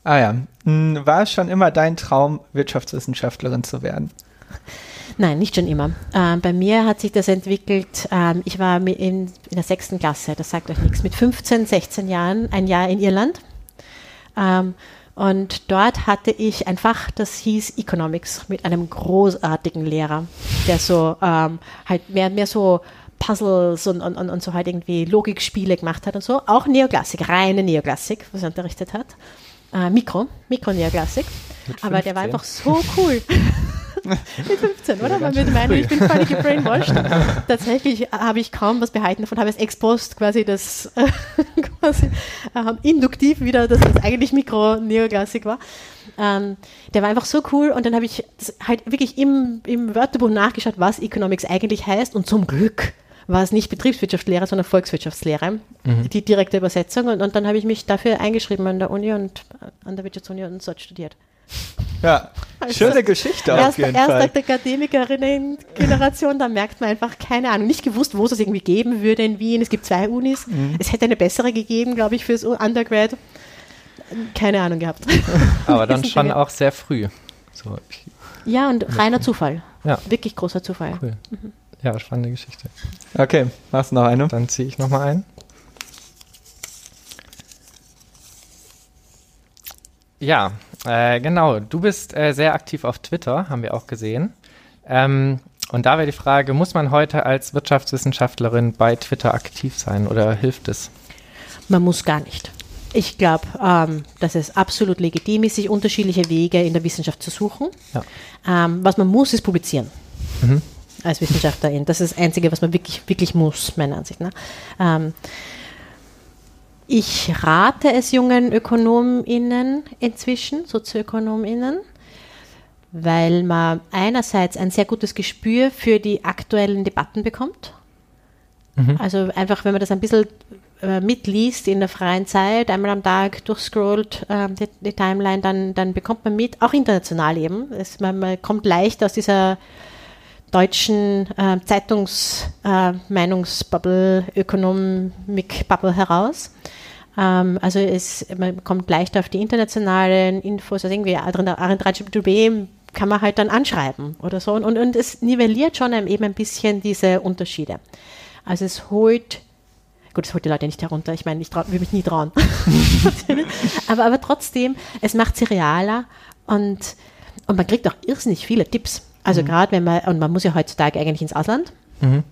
Ah ja, hm, war es schon immer dein Traum, Wirtschaftswissenschaftlerin zu werden? Nein, nicht schon immer. Ähm, bei mir hat sich das entwickelt, ähm, ich war in, in, der sechsten Klasse, das sagt euch nichts, mit 15, 16 Jahren ein Jahr in Irland. Ähm, und dort hatte ich ein Fach, das hieß Economics, mit einem großartigen Lehrer, der so ähm, halt mehr, mehr so Puzzles und, und, und, so halt irgendwie Logikspiele gemacht hat und so. Auch Neoklassik, reine Neoklassik, was er unterrichtet hat. Äh, Mikro, Mikro-Neoklassik. Aber der war einfach so cool. [LAUGHS] mit 15, oder? Man würde meinen, ich bin völlig gebrainwashed. [LAUGHS] Tatsächlich habe ich kaum was behalten davon, habe es ex post quasi das äh, [LAUGHS] quasi äh, induktiv wieder, dass das eigentlich Mikro-Neoklassik war. Ähm, der war einfach so cool und dann habe ich halt wirklich im, im Wörterbuch nachgeschaut, was Economics eigentlich heißt und zum Glück war es nicht Betriebswirtschaftslehre, sondern Volkswirtschaftslehre, mhm. die direkte Übersetzung. Und, und dann habe ich mich dafür eingeschrieben an der Uni und an der Wirtschaftsuni und dort studiert. Ja, also schöne Geschichte erst, auf jeden erst Fall. Erst Akademikerinnen-Generation, da merkt man einfach, keine Ahnung, nicht gewusst, wo es das irgendwie geben würde in Wien. Es gibt zwei Unis. Mhm. Es hätte eine bessere gegeben, glaube ich, fürs Undergrad. Keine Ahnung gehabt. [LAUGHS] Aber dann schon auch sehr früh. So. Ja, und reiner Zufall. Ja. Wirklich großer Zufall. Cool. Mhm. Ja, spannende Geschichte. Okay, machst du noch eine? Dann ziehe ich nochmal ein. Ja, äh, genau. Du bist äh, sehr aktiv auf Twitter, haben wir auch gesehen. Ähm, und da wäre die Frage, muss man heute als Wirtschaftswissenschaftlerin bei Twitter aktiv sein oder hilft es? Man muss gar nicht. Ich glaube, ähm, dass es absolut legitim ist, sich unterschiedliche Wege in der Wissenschaft zu suchen. Ja. Ähm, was man muss, ist publizieren. Mhm. Als Wissenschaftlerin. Das ist das Einzige, was man wirklich, wirklich muss, meiner Ansicht nach. Ähm, ich rate es jungen ÖkonomInnen inzwischen, SozioökonomInnen, weil man einerseits ein sehr gutes Gespür für die aktuellen Debatten bekommt. Mhm. Also einfach, wenn man das ein bisschen äh, mitliest in der freien Zeit, einmal am Tag durchscrollt äh, die, die, Timeline, dann, dann bekommt man mit, auch international eben. Es, man, man kommt leicht aus dieser deutschen äh, Zeitungsmeinungsbubble, äh, Ökonomik-Bubble heraus. Ähm, also es, man kommt leicht auf die internationalen Infos, also irgendwie Arendratsch.b kann man halt dann anschreiben oder so. Und, und es nivelliert schon eben ein bisschen diese Unterschiede. Also es holt Gut, das holt die Leute nicht herunter. Ich meine, ich will mich nie trauen. [LAUGHS] aber, aber trotzdem, es macht sie realer und, und man kriegt auch irrsinnig viele Tipps. Also mhm. gerade wenn man, und man muss ja heutzutage eigentlich ins Ausland. Mhm.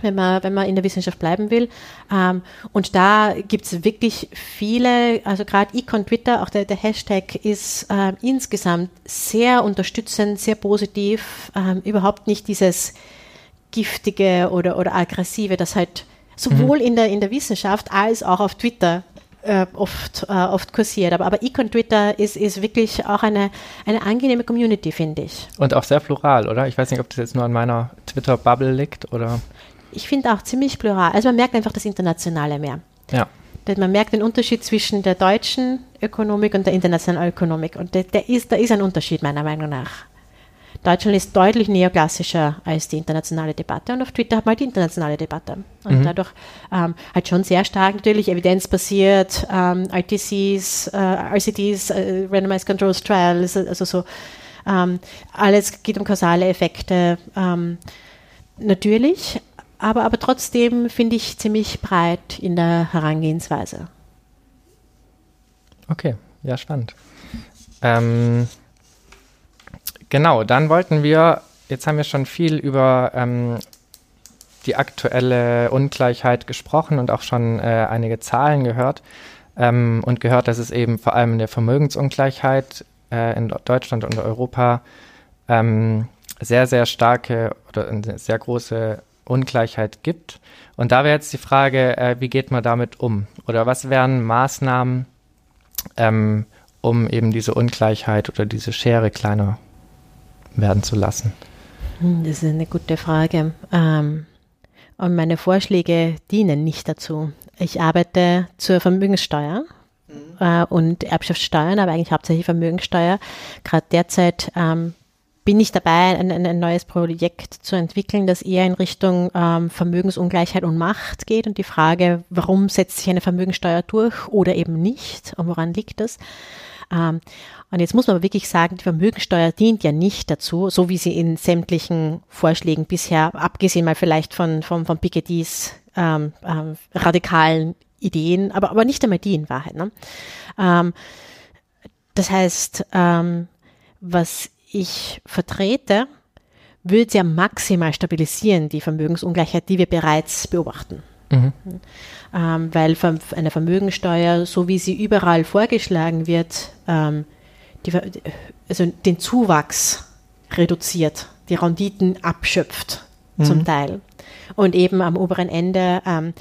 Wenn man, wenn man in der Wissenschaft bleiben will. Ähm, und da gibt es wirklich viele, also gerade Econ Twitter, auch der, der Hashtag ist äh, insgesamt sehr unterstützend, sehr positiv, ähm, überhaupt nicht dieses giftige oder, oder aggressive, das halt sowohl mhm. in, der, in der Wissenschaft als auch auf Twitter äh, oft, äh, oft kursiert. Aber, aber Econ Twitter ist, ist wirklich auch eine, eine angenehme Community, finde ich. Und auch sehr plural, oder? Ich weiß nicht, ob das jetzt nur an meiner Twitter-Bubble liegt oder. Ich finde auch ziemlich plural. Also man merkt einfach das Internationale mehr. Ja. Man merkt den Unterschied zwischen der deutschen Ökonomik und der internationalen Ökonomik. Und der, der ist, da ist ein Unterschied meiner Meinung nach. Deutschland ist deutlich neoklassischer als die internationale Debatte und auf Twitter hat man halt die internationale Debatte. Und mhm. dadurch ähm, halt schon sehr stark natürlich evidenzbasiert, ähm, RTCs, äh, RCTs, äh, Randomized Controls Trials, also so ähm, alles geht um kausale Effekte. Ähm, natürlich, aber, aber trotzdem finde ich ziemlich breit in der Herangehensweise. Okay, ja, spannend. Ähm, Genau, dann wollten wir, jetzt haben wir schon viel über ähm, die aktuelle Ungleichheit gesprochen und auch schon äh, einige Zahlen gehört ähm, und gehört, dass es eben vor allem in der Vermögensungleichheit äh, in Deutschland und Europa ähm, sehr, sehr starke oder eine sehr große Ungleichheit gibt. Und da wäre jetzt die Frage, äh, wie geht man damit um? Oder was wären Maßnahmen, ähm, um eben diese Ungleichheit oder diese Schere kleiner werden zu lassen? Hm, das ist eine gute Frage. Ähm, und meine Vorschläge dienen nicht dazu. Ich arbeite zur Vermögenssteuer mhm. äh, und Erbschaftssteuern, aber eigentlich hauptsächlich Vermögenssteuer. Gerade derzeit ähm, bin ich dabei, ein, ein, neues Projekt zu entwickeln, das eher in Richtung ähm, Vermögensungleichheit und Macht geht und die Frage, warum setzt sich eine Vermögenssteuer durch oder eben nicht und woran liegt das? Ähm, und jetzt muss man aber wirklich sagen, die Vermögensteuer dient ja nicht dazu, so wie sie in sämtlichen Vorschlägen bisher, abgesehen mal vielleicht von, von, von Piketty's ähm, ähm, radikalen Ideen, aber, aber nicht einmal die in Wahrheit. Ne? Ähm, das heißt, ähm, was ich vertrete, würde ja maximal stabilisieren, die Vermögensungleichheit, die wir bereits beobachten. Mhm. Ähm, weil eine Vermögensteuer, so wie sie überall vorgeschlagen wird, ähm, die, also den Zuwachs reduziert, die Renditen abschöpft mhm. zum Teil. Und eben am oberen Ende, ähm,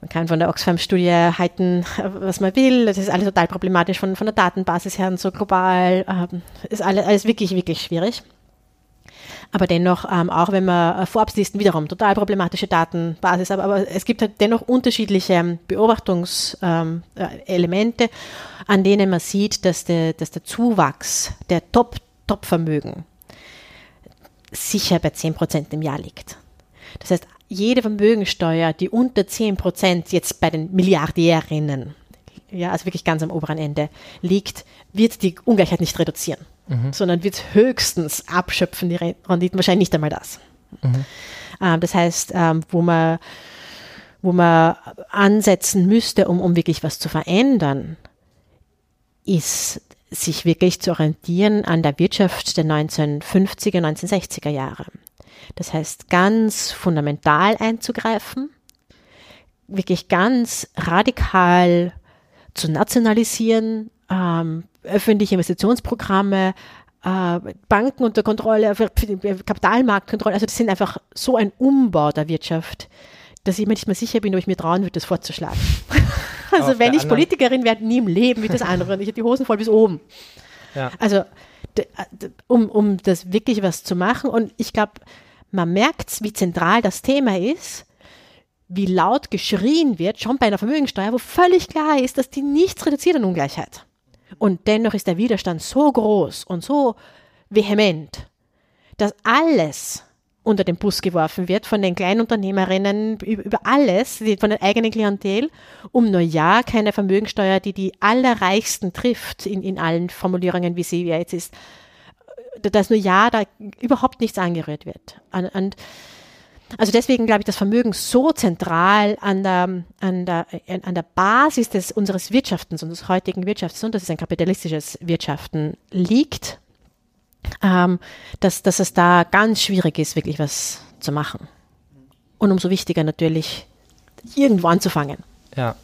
man kann von der Oxfam-Studie halten, was man will, das ist alles total problematisch von, von der Datenbasis her und so global, ähm, ist alles, alles wirklich, wirklich schwierig. Aber dennoch, ähm, auch wenn man äh, Forbes-Listen wiederum total problematische Datenbasis, aber, aber es gibt halt dennoch unterschiedliche Beobachtungselemente, ähm, äh, an denen man sieht, dass der, dass der Zuwachs der Top-Top-Vermögen sicher bei 10 Prozent im Jahr liegt. Das heißt, jede Vermögensteuer, die unter 10 Prozent jetzt bei den Milliardärinnen, ja, also wirklich ganz am oberen Ende liegt, wird die Ungleichheit nicht reduzieren mhm. sondern wird höchstens abschöpfen, die Renditen, wahrscheinlich nicht einmal das. Mhm. Ähm, das heißt, ähm, wo man wo man ansetzen müsste, um, um wirklich was zu verändern, ist sich wirklich zu orientieren an der Wirtschaft der 1950er, 1960er Jahre. Das heißt, ganz fundamental einzugreifen, wirklich ganz radikal zu nationalisieren, ähm, öffentliche Investitionsprogramme, äh, Banken unter Kontrolle, Kapitalmarktkontrolle. Also das sind einfach so ein Umbau der Wirtschaft, dass ich mir nicht mehr sicher bin, ob ich mir trauen würde, das vorzuschlagen. [LAUGHS] also wenn ich Politikerin werde, nie im Leben wie das andere. Ich habe die Hosen voll bis oben. Ja. Also um, um das wirklich was zu machen. Und ich glaube, man merkt, wie zentral das Thema ist, wie laut geschrien wird, schon bei einer Vermögensteuer, wo völlig klar ist, dass die nichts reduziert an Ungleichheit. Und dennoch ist der Widerstand so groß und so vehement, dass alles unter den Bus geworfen wird von den Kleinunternehmerinnen über alles, von der eigenen Klientel, um nur ja keine Vermögensteuer, die die Allerreichsten trifft, in, in allen Formulierungen, wie sie jetzt ist, dass nur ja da überhaupt nichts angerührt wird. Und, und also deswegen glaube ich, dass Vermögen so zentral an der, an der, an der Basis des, unseres Wirtschaftens, unseres heutigen Wirtschafts, und das ist ein kapitalistisches Wirtschaften, liegt, ähm, dass, dass es da ganz schwierig ist, wirklich was zu machen. Und umso wichtiger natürlich, irgendwo anzufangen. Ja.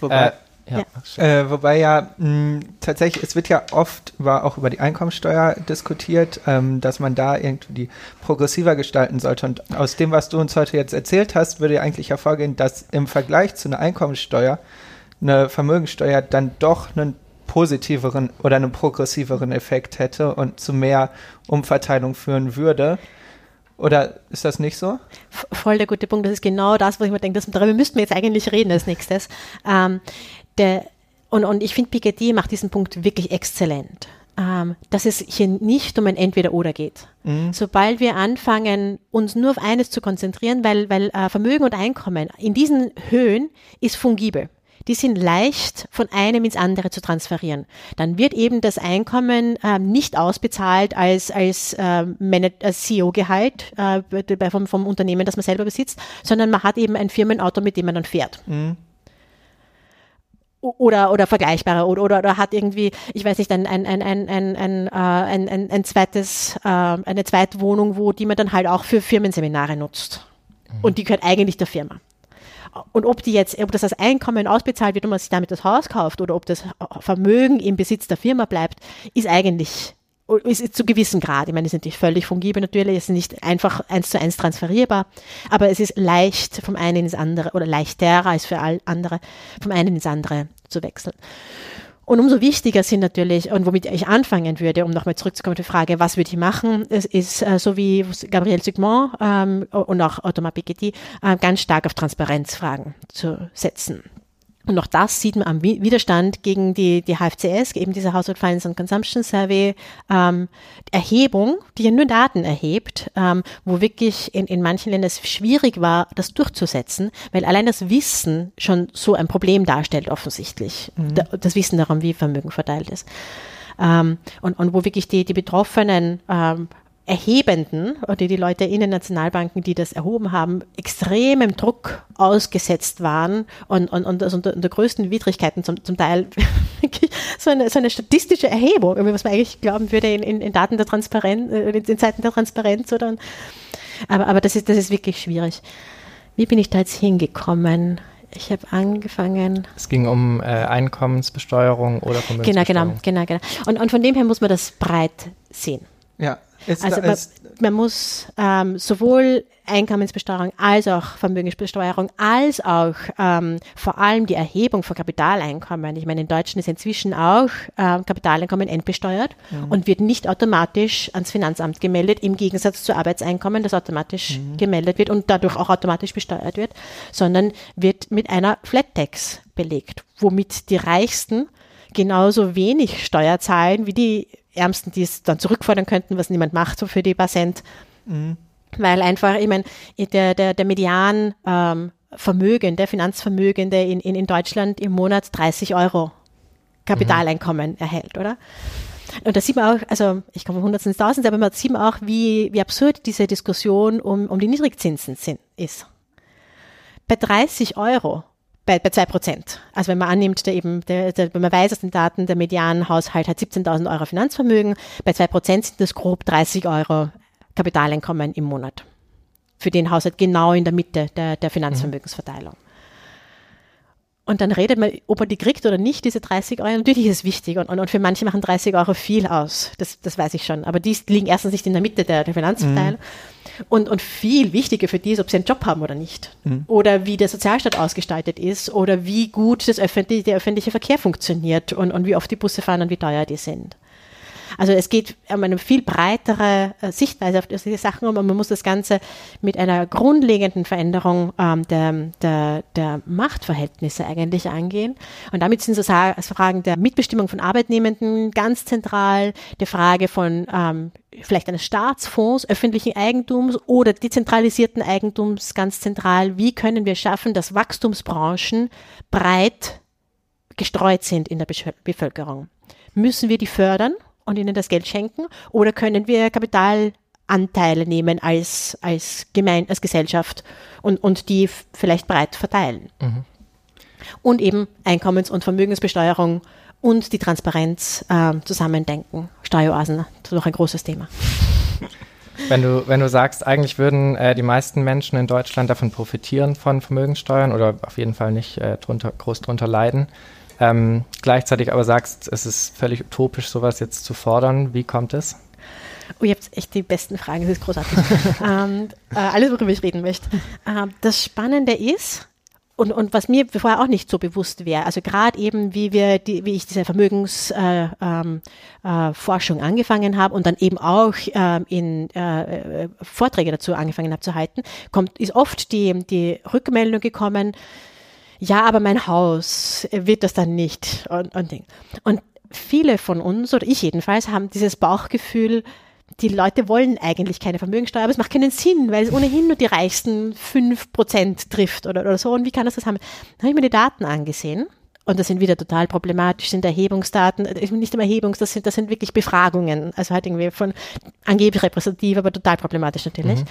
Wobei, äh, ja. Äh, wobei ja mh, tatsächlich, es wird ja oft über, auch über die Einkommensteuer diskutiert, ähm, dass man da irgendwie die progressiver gestalten sollte. Und aus dem, was du uns heute jetzt erzählt hast, würde ja eigentlich hervorgehen, dass im Vergleich zu einer Einkommensteuer eine Vermögensteuer dann doch einen positiveren oder einen progressiveren Effekt hätte und zu mehr Umverteilung führen würde. Oder ist das nicht so? Voll der gute Punkt. Das ist genau das, wo ich mir denke, das, darüber müssten wir jetzt eigentlich reden als nächstes. Ähm, der, und, und ich finde, Piketty macht diesen Punkt wirklich exzellent. Ähm, dass es hier nicht um ein Entweder-Oder geht. Mhm. Sobald wir anfangen, uns nur auf eines zu konzentrieren, weil, weil äh, Vermögen und Einkommen in diesen Höhen ist fungibel die sind leicht von einem ins andere zu transferieren. Dann wird eben das Einkommen äh, nicht ausbezahlt als, als, äh, als CEO-Gehalt äh, vom, vom Unternehmen, das man selber besitzt, sondern man hat eben ein Firmenauto, mit dem man dann fährt. Mhm oder, oder vergleichbare oder, oder, oder hat irgendwie, ich weiß nicht, ein, ein, ein, ein, ein, ein, äh, ein, ein, ein zweites, äh, eine zweite Wohnung, wo die man dann halt auch für Firmenseminare nutzt. Mhm. Und die gehört eigentlich der Firma. Und ob die jetzt, ob das als Einkommen ausbezahlt wird und man sich damit das Haus kauft oder ob das Vermögen im Besitz der Firma bleibt, ist eigentlich ist zu gewissem Grad. Ich meine, es ist natürlich völlig fungibel natürlich, es ist nicht einfach eins zu eins transferierbar, aber es ist leicht vom einen ins andere oder leichter als für all andere, vom einen ins andere zu wechseln. Und umso wichtiger sind natürlich, und womit ich anfangen würde, um nochmal zurückzukommen auf die Frage, was würde ich machen, es ist äh, so wie Gabriel Sigmund ähm, und auch Ottomar Piketty äh, ganz stark auf Transparenzfragen zu setzen. Und auch das sieht man am Widerstand gegen die, die HFCS, eben diese Household Finance and Consumption Survey, ähm, Erhebung, die ja nur Daten erhebt, ähm, wo wirklich in, in manchen Ländern es schwierig war, das durchzusetzen, weil allein das Wissen schon so ein Problem darstellt, offensichtlich. Mhm. Das Wissen darum, wie Vermögen verteilt ist. Ähm, und, und wo wirklich die, die Betroffenen ähm, Erhebenden oder die Leute in den Nationalbanken, die das erhoben haben, extremem Druck ausgesetzt waren und, und, und also unter, unter größten Widrigkeiten zum, zum Teil [LAUGHS] so eine, so eine statistische Erhebung, was man eigentlich glauben würde in, in, in Daten der Transparenz, äh, in Zeiten der Transparenz oder aber, aber das ist, das ist wirklich schwierig. Wie bin ich da jetzt hingekommen? Ich habe angefangen. Es ging um äh, Einkommensbesteuerung oder Vermögensbesteuerung. Genau, genau, genau, genau. Und, und von dem her muss man das breit sehen. Ja, ist also man, man, muss ähm, sowohl Einkommensbesteuerung als auch Vermögensbesteuerung als auch ähm, vor allem die Erhebung von Kapitaleinkommen. Ich meine, in Deutschland ist inzwischen auch ähm, Kapitaleinkommen entbesteuert mhm. und wird nicht automatisch ans Finanzamt gemeldet, im Gegensatz zu Arbeitseinkommen, das automatisch mhm. gemeldet wird und dadurch auch automatisch besteuert wird, sondern wird mit einer Flat Tax belegt, womit die Reichsten genauso wenig Steuer zahlen wie die Ärmsten, die es dann zurückfordern könnten, was niemand macht, so für die paar Cent. Mhm. Weil einfach, ich meine, der, der, der Median ähm, Vermögen, der Finanzvermögende in, in, in Deutschland im Monat 30 Euro Kapitaleinkommen mhm. erhält, oder? Und da sieht man auch, also ich komme von Hundertsten ins Tausend, aber man sieht auch, wie, wie absurd diese Diskussion um, um die Niedrigzinsen sind, ist. Bei 30 Euro bei, bei 2 Prozent. Also wenn man annimmt, der eben, der, der, wenn man weiß aus den Daten, der Medianhaushalt hat 17.000 Euro Finanzvermögen, bei 2 Prozent sind das grob 30 Euro Kapitaleinkommen im Monat. Für den Haushalt genau in der Mitte der, der Finanzvermögensverteilung. Und dann redet man, ob er die kriegt oder nicht, diese 30 Euro. Natürlich ist es wichtig. Und, und, und für manche machen 30 Euro viel aus. Das, das weiß ich schon. Aber die liegen erstens nicht in der Mitte der, der Finanzverteilung. Mhm. Und, und viel wichtiger für die ist, ob sie einen Job haben oder nicht. Mhm. Oder wie der Sozialstaat ausgestaltet ist. Oder wie gut das öffentliche, der öffentliche Verkehr funktioniert. Und, und wie oft die Busse fahren und wie teuer die sind. Also es geht um eine viel breitere äh, Sichtweise auf diese Sachen um, und man muss das Ganze mit einer grundlegenden Veränderung ähm, der, der, der Machtverhältnisse eigentlich angehen. Und damit sind so Fragen der Mitbestimmung von Arbeitnehmenden ganz zentral, die Frage von ähm, vielleicht eines Staatsfonds, öffentlichen Eigentums oder dezentralisierten Eigentums ganz zentral. Wie können wir schaffen, dass Wachstumsbranchen breit gestreut sind in der Bevölkerung? Müssen wir die fördern? Und ihnen das Geld schenken? Oder können wir Kapitalanteile nehmen als, als, Gemein als Gesellschaft und, und die vielleicht breit verteilen? Mhm. Und eben Einkommens- und Vermögensbesteuerung und die Transparenz äh, zusammendenken. Steueroasen, das ist noch ein großes Thema. Wenn du, wenn du sagst, eigentlich würden äh, die meisten Menschen in Deutschland davon profitieren von Vermögenssteuern oder auf jeden Fall nicht äh, drunter, groß drunter leiden, ähm, gleichzeitig aber sagst, es ist völlig utopisch, sowas jetzt zu fordern. Wie kommt es? Oh, ihr habt echt die besten Fragen, das ist großartig. [LAUGHS] ähm, äh, alles, worüber ich reden möchte. Ähm, das Spannende ist, und, und was mir vorher auch nicht so bewusst wäre, also gerade eben, wie wir, die, wie ich diese Vermögensforschung äh, ähm, äh, angefangen habe und dann eben auch ähm, in äh, Vorträge dazu angefangen habe zu halten, kommt, ist oft die, die Rückmeldung gekommen, ja, aber mein Haus wird das dann nicht und, und Ding. Und viele von uns, oder ich jedenfalls, haben dieses Bauchgefühl, die Leute wollen eigentlich keine Vermögensteuer, aber es macht keinen Sinn, weil es ohnehin nur die reichsten fünf Prozent trifft oder, oder so. Und wie kann das das haben? Dann habe ich mir die Daten angesehen. Und das sind wieder total problematisch, sind Erhebungsdaten, nicht immer Erhebungs, das sind, das sind wirklich Befragungen, also halt irgendwie von angeblich repräsentativ, aber total problematisch natürlich. Mhm.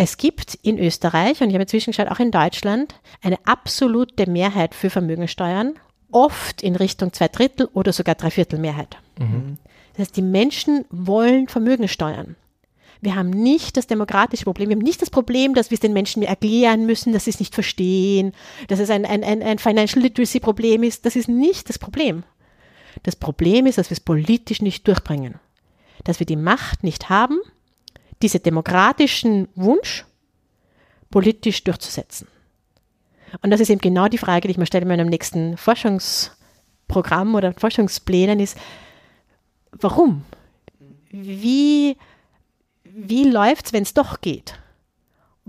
Es gibt in Österreich und ich habe inzwischen geschaut, auch in Deutschland, eine absolute Mehrheit für Vermögensteuern, oft in Richtung zwei Drittel oder sogar Dreiviertel Mehrheit. Mhm. Das heißt, die Menschen wollen Vermögensteuern. Wir haben nicht das demokratische Problem. Wir haben nicht das Problem, dass wir es den Menschen erklären müssen, dass sie es nicht verstehen, dass es ein, ein, ein, ein Financial Literacy Problem ist. Das ist nicht das Problem. Das Problem ist, dass wir es politisch nicht durchbringen. Dass wir die Macht nicht haben, diese demokratischen Wunsch politisch durchzusetzen. Und das ist eben genau die Frage, die ich mir stelle in meinem nächsten Forschungsprogramm oder Forschungsplänen ist, warum? Wie, wie läuft es, wenn es doch geht?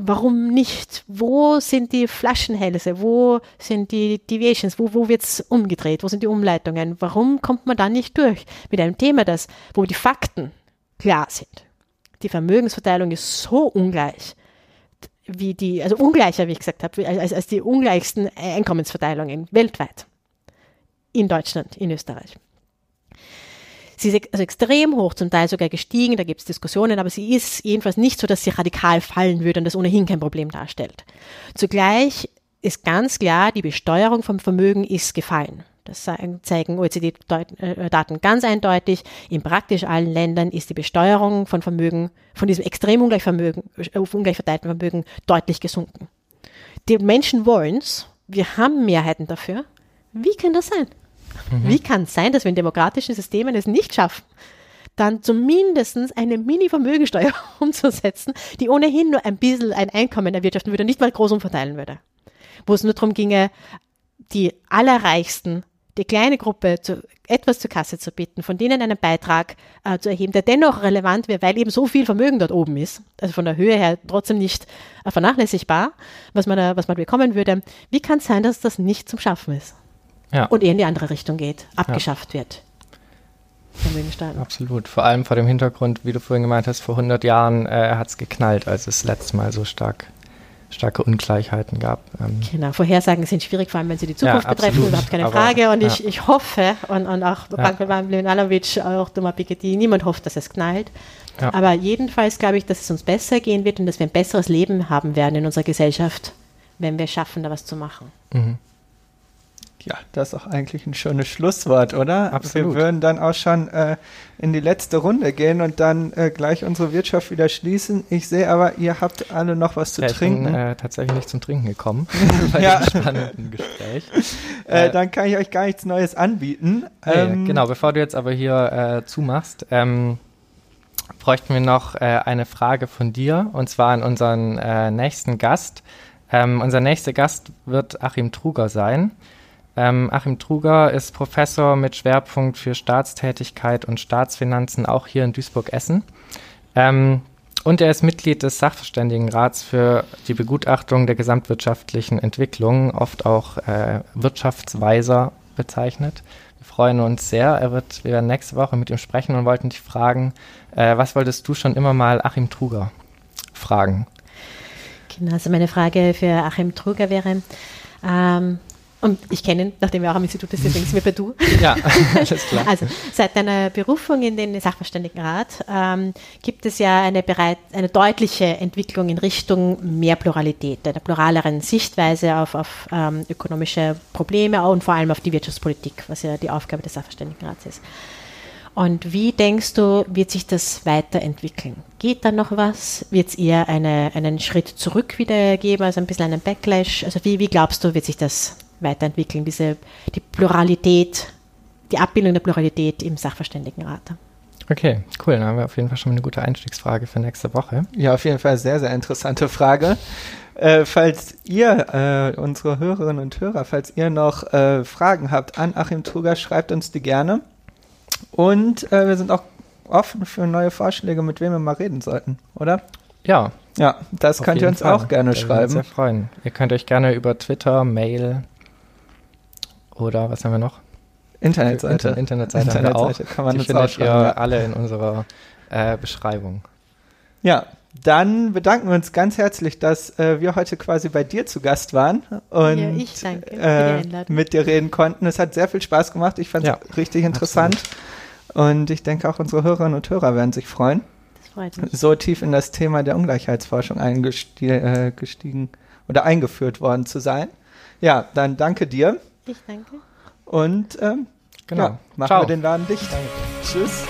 Warum nicht? Wo sind die Flaschenhälse? Wo sind die Deviations? Wo, wo wird es umgedreht? Wo sind die Umleitungen? Warum kommt man da nicht durch mit einem Thema, das, wo die Fakten klar sind? Die Vermögensverteilung ist so ungleich, wie die, also ungleicher, wie ich gesagt habe, als, als die ungleichsten Einkommensverteilungen weltweit. In Deutschland, in Österreich. Sie ist also extrem hoch, zum Teil sogar gestiegen, da gibt es Diskussionen, aber sie ist jedenfalls nicht so, dass sie radikal fallen würde und das ohnehin kein Problem darstellt. Zugleich ist ganz klar, die Besteuerung vom Vermögen ist gefallen. Das zeigen OECD-Daten ganz eindeutig. In praktisch allen Ländern ist die Besteuerung von Vermögen, von diesem extrem ungleich, Vermögen, ungleich verteilten Vermögen deutlich gesunken. Die Menschen wollen es. Wir haben Mehrheiten dafür. Wie kann das sein? Mhm. Wie kann es sein, dass wir in demokratischen Systemen es nicht schaffen, dann zumindest eine Mini-Vermögensteuer [LAUGHS] umzusetzen, die ohnehin nur ein bisschen ein Einkommen erwirtschaften würde, nicht mal groß umverteilen würde. Wo es nur darum ginge, die Allerreichsten die kleine Gruppe zu, etwas zur Kasse zu bitten, von denen einen Beitrag äh, zu erheben, der dennoch relevant wäre, weil eben so viel Vermögen dort oben ist, also von der Höhe her trotzdem nicht äh, vernachlässigbar, was man, da, was man bekommen würde. Wie kann es sein, dass das nicht zum Schaffen ist? Ja. Und eher in die andere Richtung geht, abgeschafft ja. wird? Absolut. Vor allem vor dem Hintergrund, wie du vorhin gemeint hast, vor 100 Jahren äh, hat es geknallt, als es letztes Mal so stark starke Ungleichheiten gab. Ähm genau, Vorhersagen sind schwierig, vor allem wenn sie die Zukunft ja, betreffen, überhaupt keine Frage. Und ja. ich, ich hoffe, und, und auch ja. Branko Mlinovic, auch Doma Piketty, niemand hofft, dass es knallt. Ja. Aber jedenfalls glaube ich, dass es uns besser gehen wird und dass wir ein besseres Leben haben werden in unserer Gesellschaft, wenn wir schaffen, da was zu machen. Mhm. Ja, das ist auch eigentlich ein schönes Schlusswort, oder? Absolut. Wir würden dann auch schon äh, in die letzte Runde gehen und dann äh, gleich unsere Wirtschaft wieder schließen. Ich sehe aber, ihr habt alle noch was zu Ja, trinken. Ich bin äh, tatsächlich nicht zum Trinken gekommen [LAUGHS] [LAUGHS] bei Ja. dem spannenden Gespräch. äh, äh, dann kann ich euch gar nichts Neues anbieten. Ähm, genau, bevor du jetzt aber hier äh, zumachst, ähm, bräuchten wir noch eine Frage von dir und zwar an unseren nächsten Gast. Ähm, unser nächster Gast wird Achim Truger sein. Ähm, Achim Truger ist Professor mit Schwerpunkt für Staatstätigkeit und Staatsfinanzen auch hier in Duisburg-Essen. Ähm, und er ist Mitglied des Sachverständigenrats für die Begutachtung der gesamtwirtschaftlichen Entwicklung, oft auch äh, Wirtschaftsweiser bezeichnet. Wir freuen uns sehr. Er wird, wir werden nächste Woche mit ihm sprechen und wollten dich fragen, äh, was wolltest du schon immer mal Achim Truger fragen? Genau, also meine Frage für Achim Truger wäre, ähm, und ich kenne ihn, nachdem er auch am Institut ist, deswegen sind wir bei du. [LAUGHS] Ja, alles klar. Also seit deiner Berufung in den Sachverständigenrat ähm, gibt es ja eine, bereit, eine deutliche Entwicklung in Richtung mehr Pluralität, einer pluraleren Sichtweise auf, auf ähm, ökonomische Probleme und vor allem auf die Wirtschaftspolitik, was ja die Aufgabe des Sachverständigenrats ist. Und wie denkst du, wird sich das weiterentwickeln? Geht da noch was? Wird es eher eine, einen Schritt zurück wieder geben, also ein bisschen einen Backlash? Also wie, wie glaubst du, wird sich das weiterentwickeln, diese, die Pluralität, die Abbildung der Pluralität im Sachverständigenrat? Okay, cool. Dann haben wir auf jeden Fall schon mal eine gute Einstiegsfrage für nächste Woche. Ja, auf jeden Fall sehr, sehr interessante Frage. Äh, falls ihr, äh, unsere Hörerinnen und Hörer, falls ihr noch äh, Fragen habt an Achim Truger, schreibt uns die gerne. Und äh, wir sind auch offen für neue Vorschläge, mit wem wir mal reden sollten, oder? Ja, Ja, das auf könnt ihr uns Fall. auch gerne Da würden wir uns Sehr schreiben. freuen. Ihr könnt euch gerne über Twitter, Mail oder was haben wir noch? Internetseite. Inter Internetseite, haben wir auch. Internetseite kann man Die findet auch ihr. Ja. alle in unserer äh, Beschreibung. ja, dann bedanken wir uns ganz herzlich, dass äh, wir heute quasi bei dir zu Gast waren und Ja, ich danke äh, mit dir reden konnten. Es hat sehr viel Spaß gemacht. Ich fand es Ja, richtig interessant. Und ich denke, auch unsere Hörerinnen und Hörer werden sich freuen, Das freut mich. so tief in das Thema der Ungleichheitsforschung eingestiegen äh, oder eingeführt worden zu sein. Ja, dann danke dir Ich danke. und ähm, Genau. ja, machen Ciao. wir den Laden dicht. Danke. Tschüss.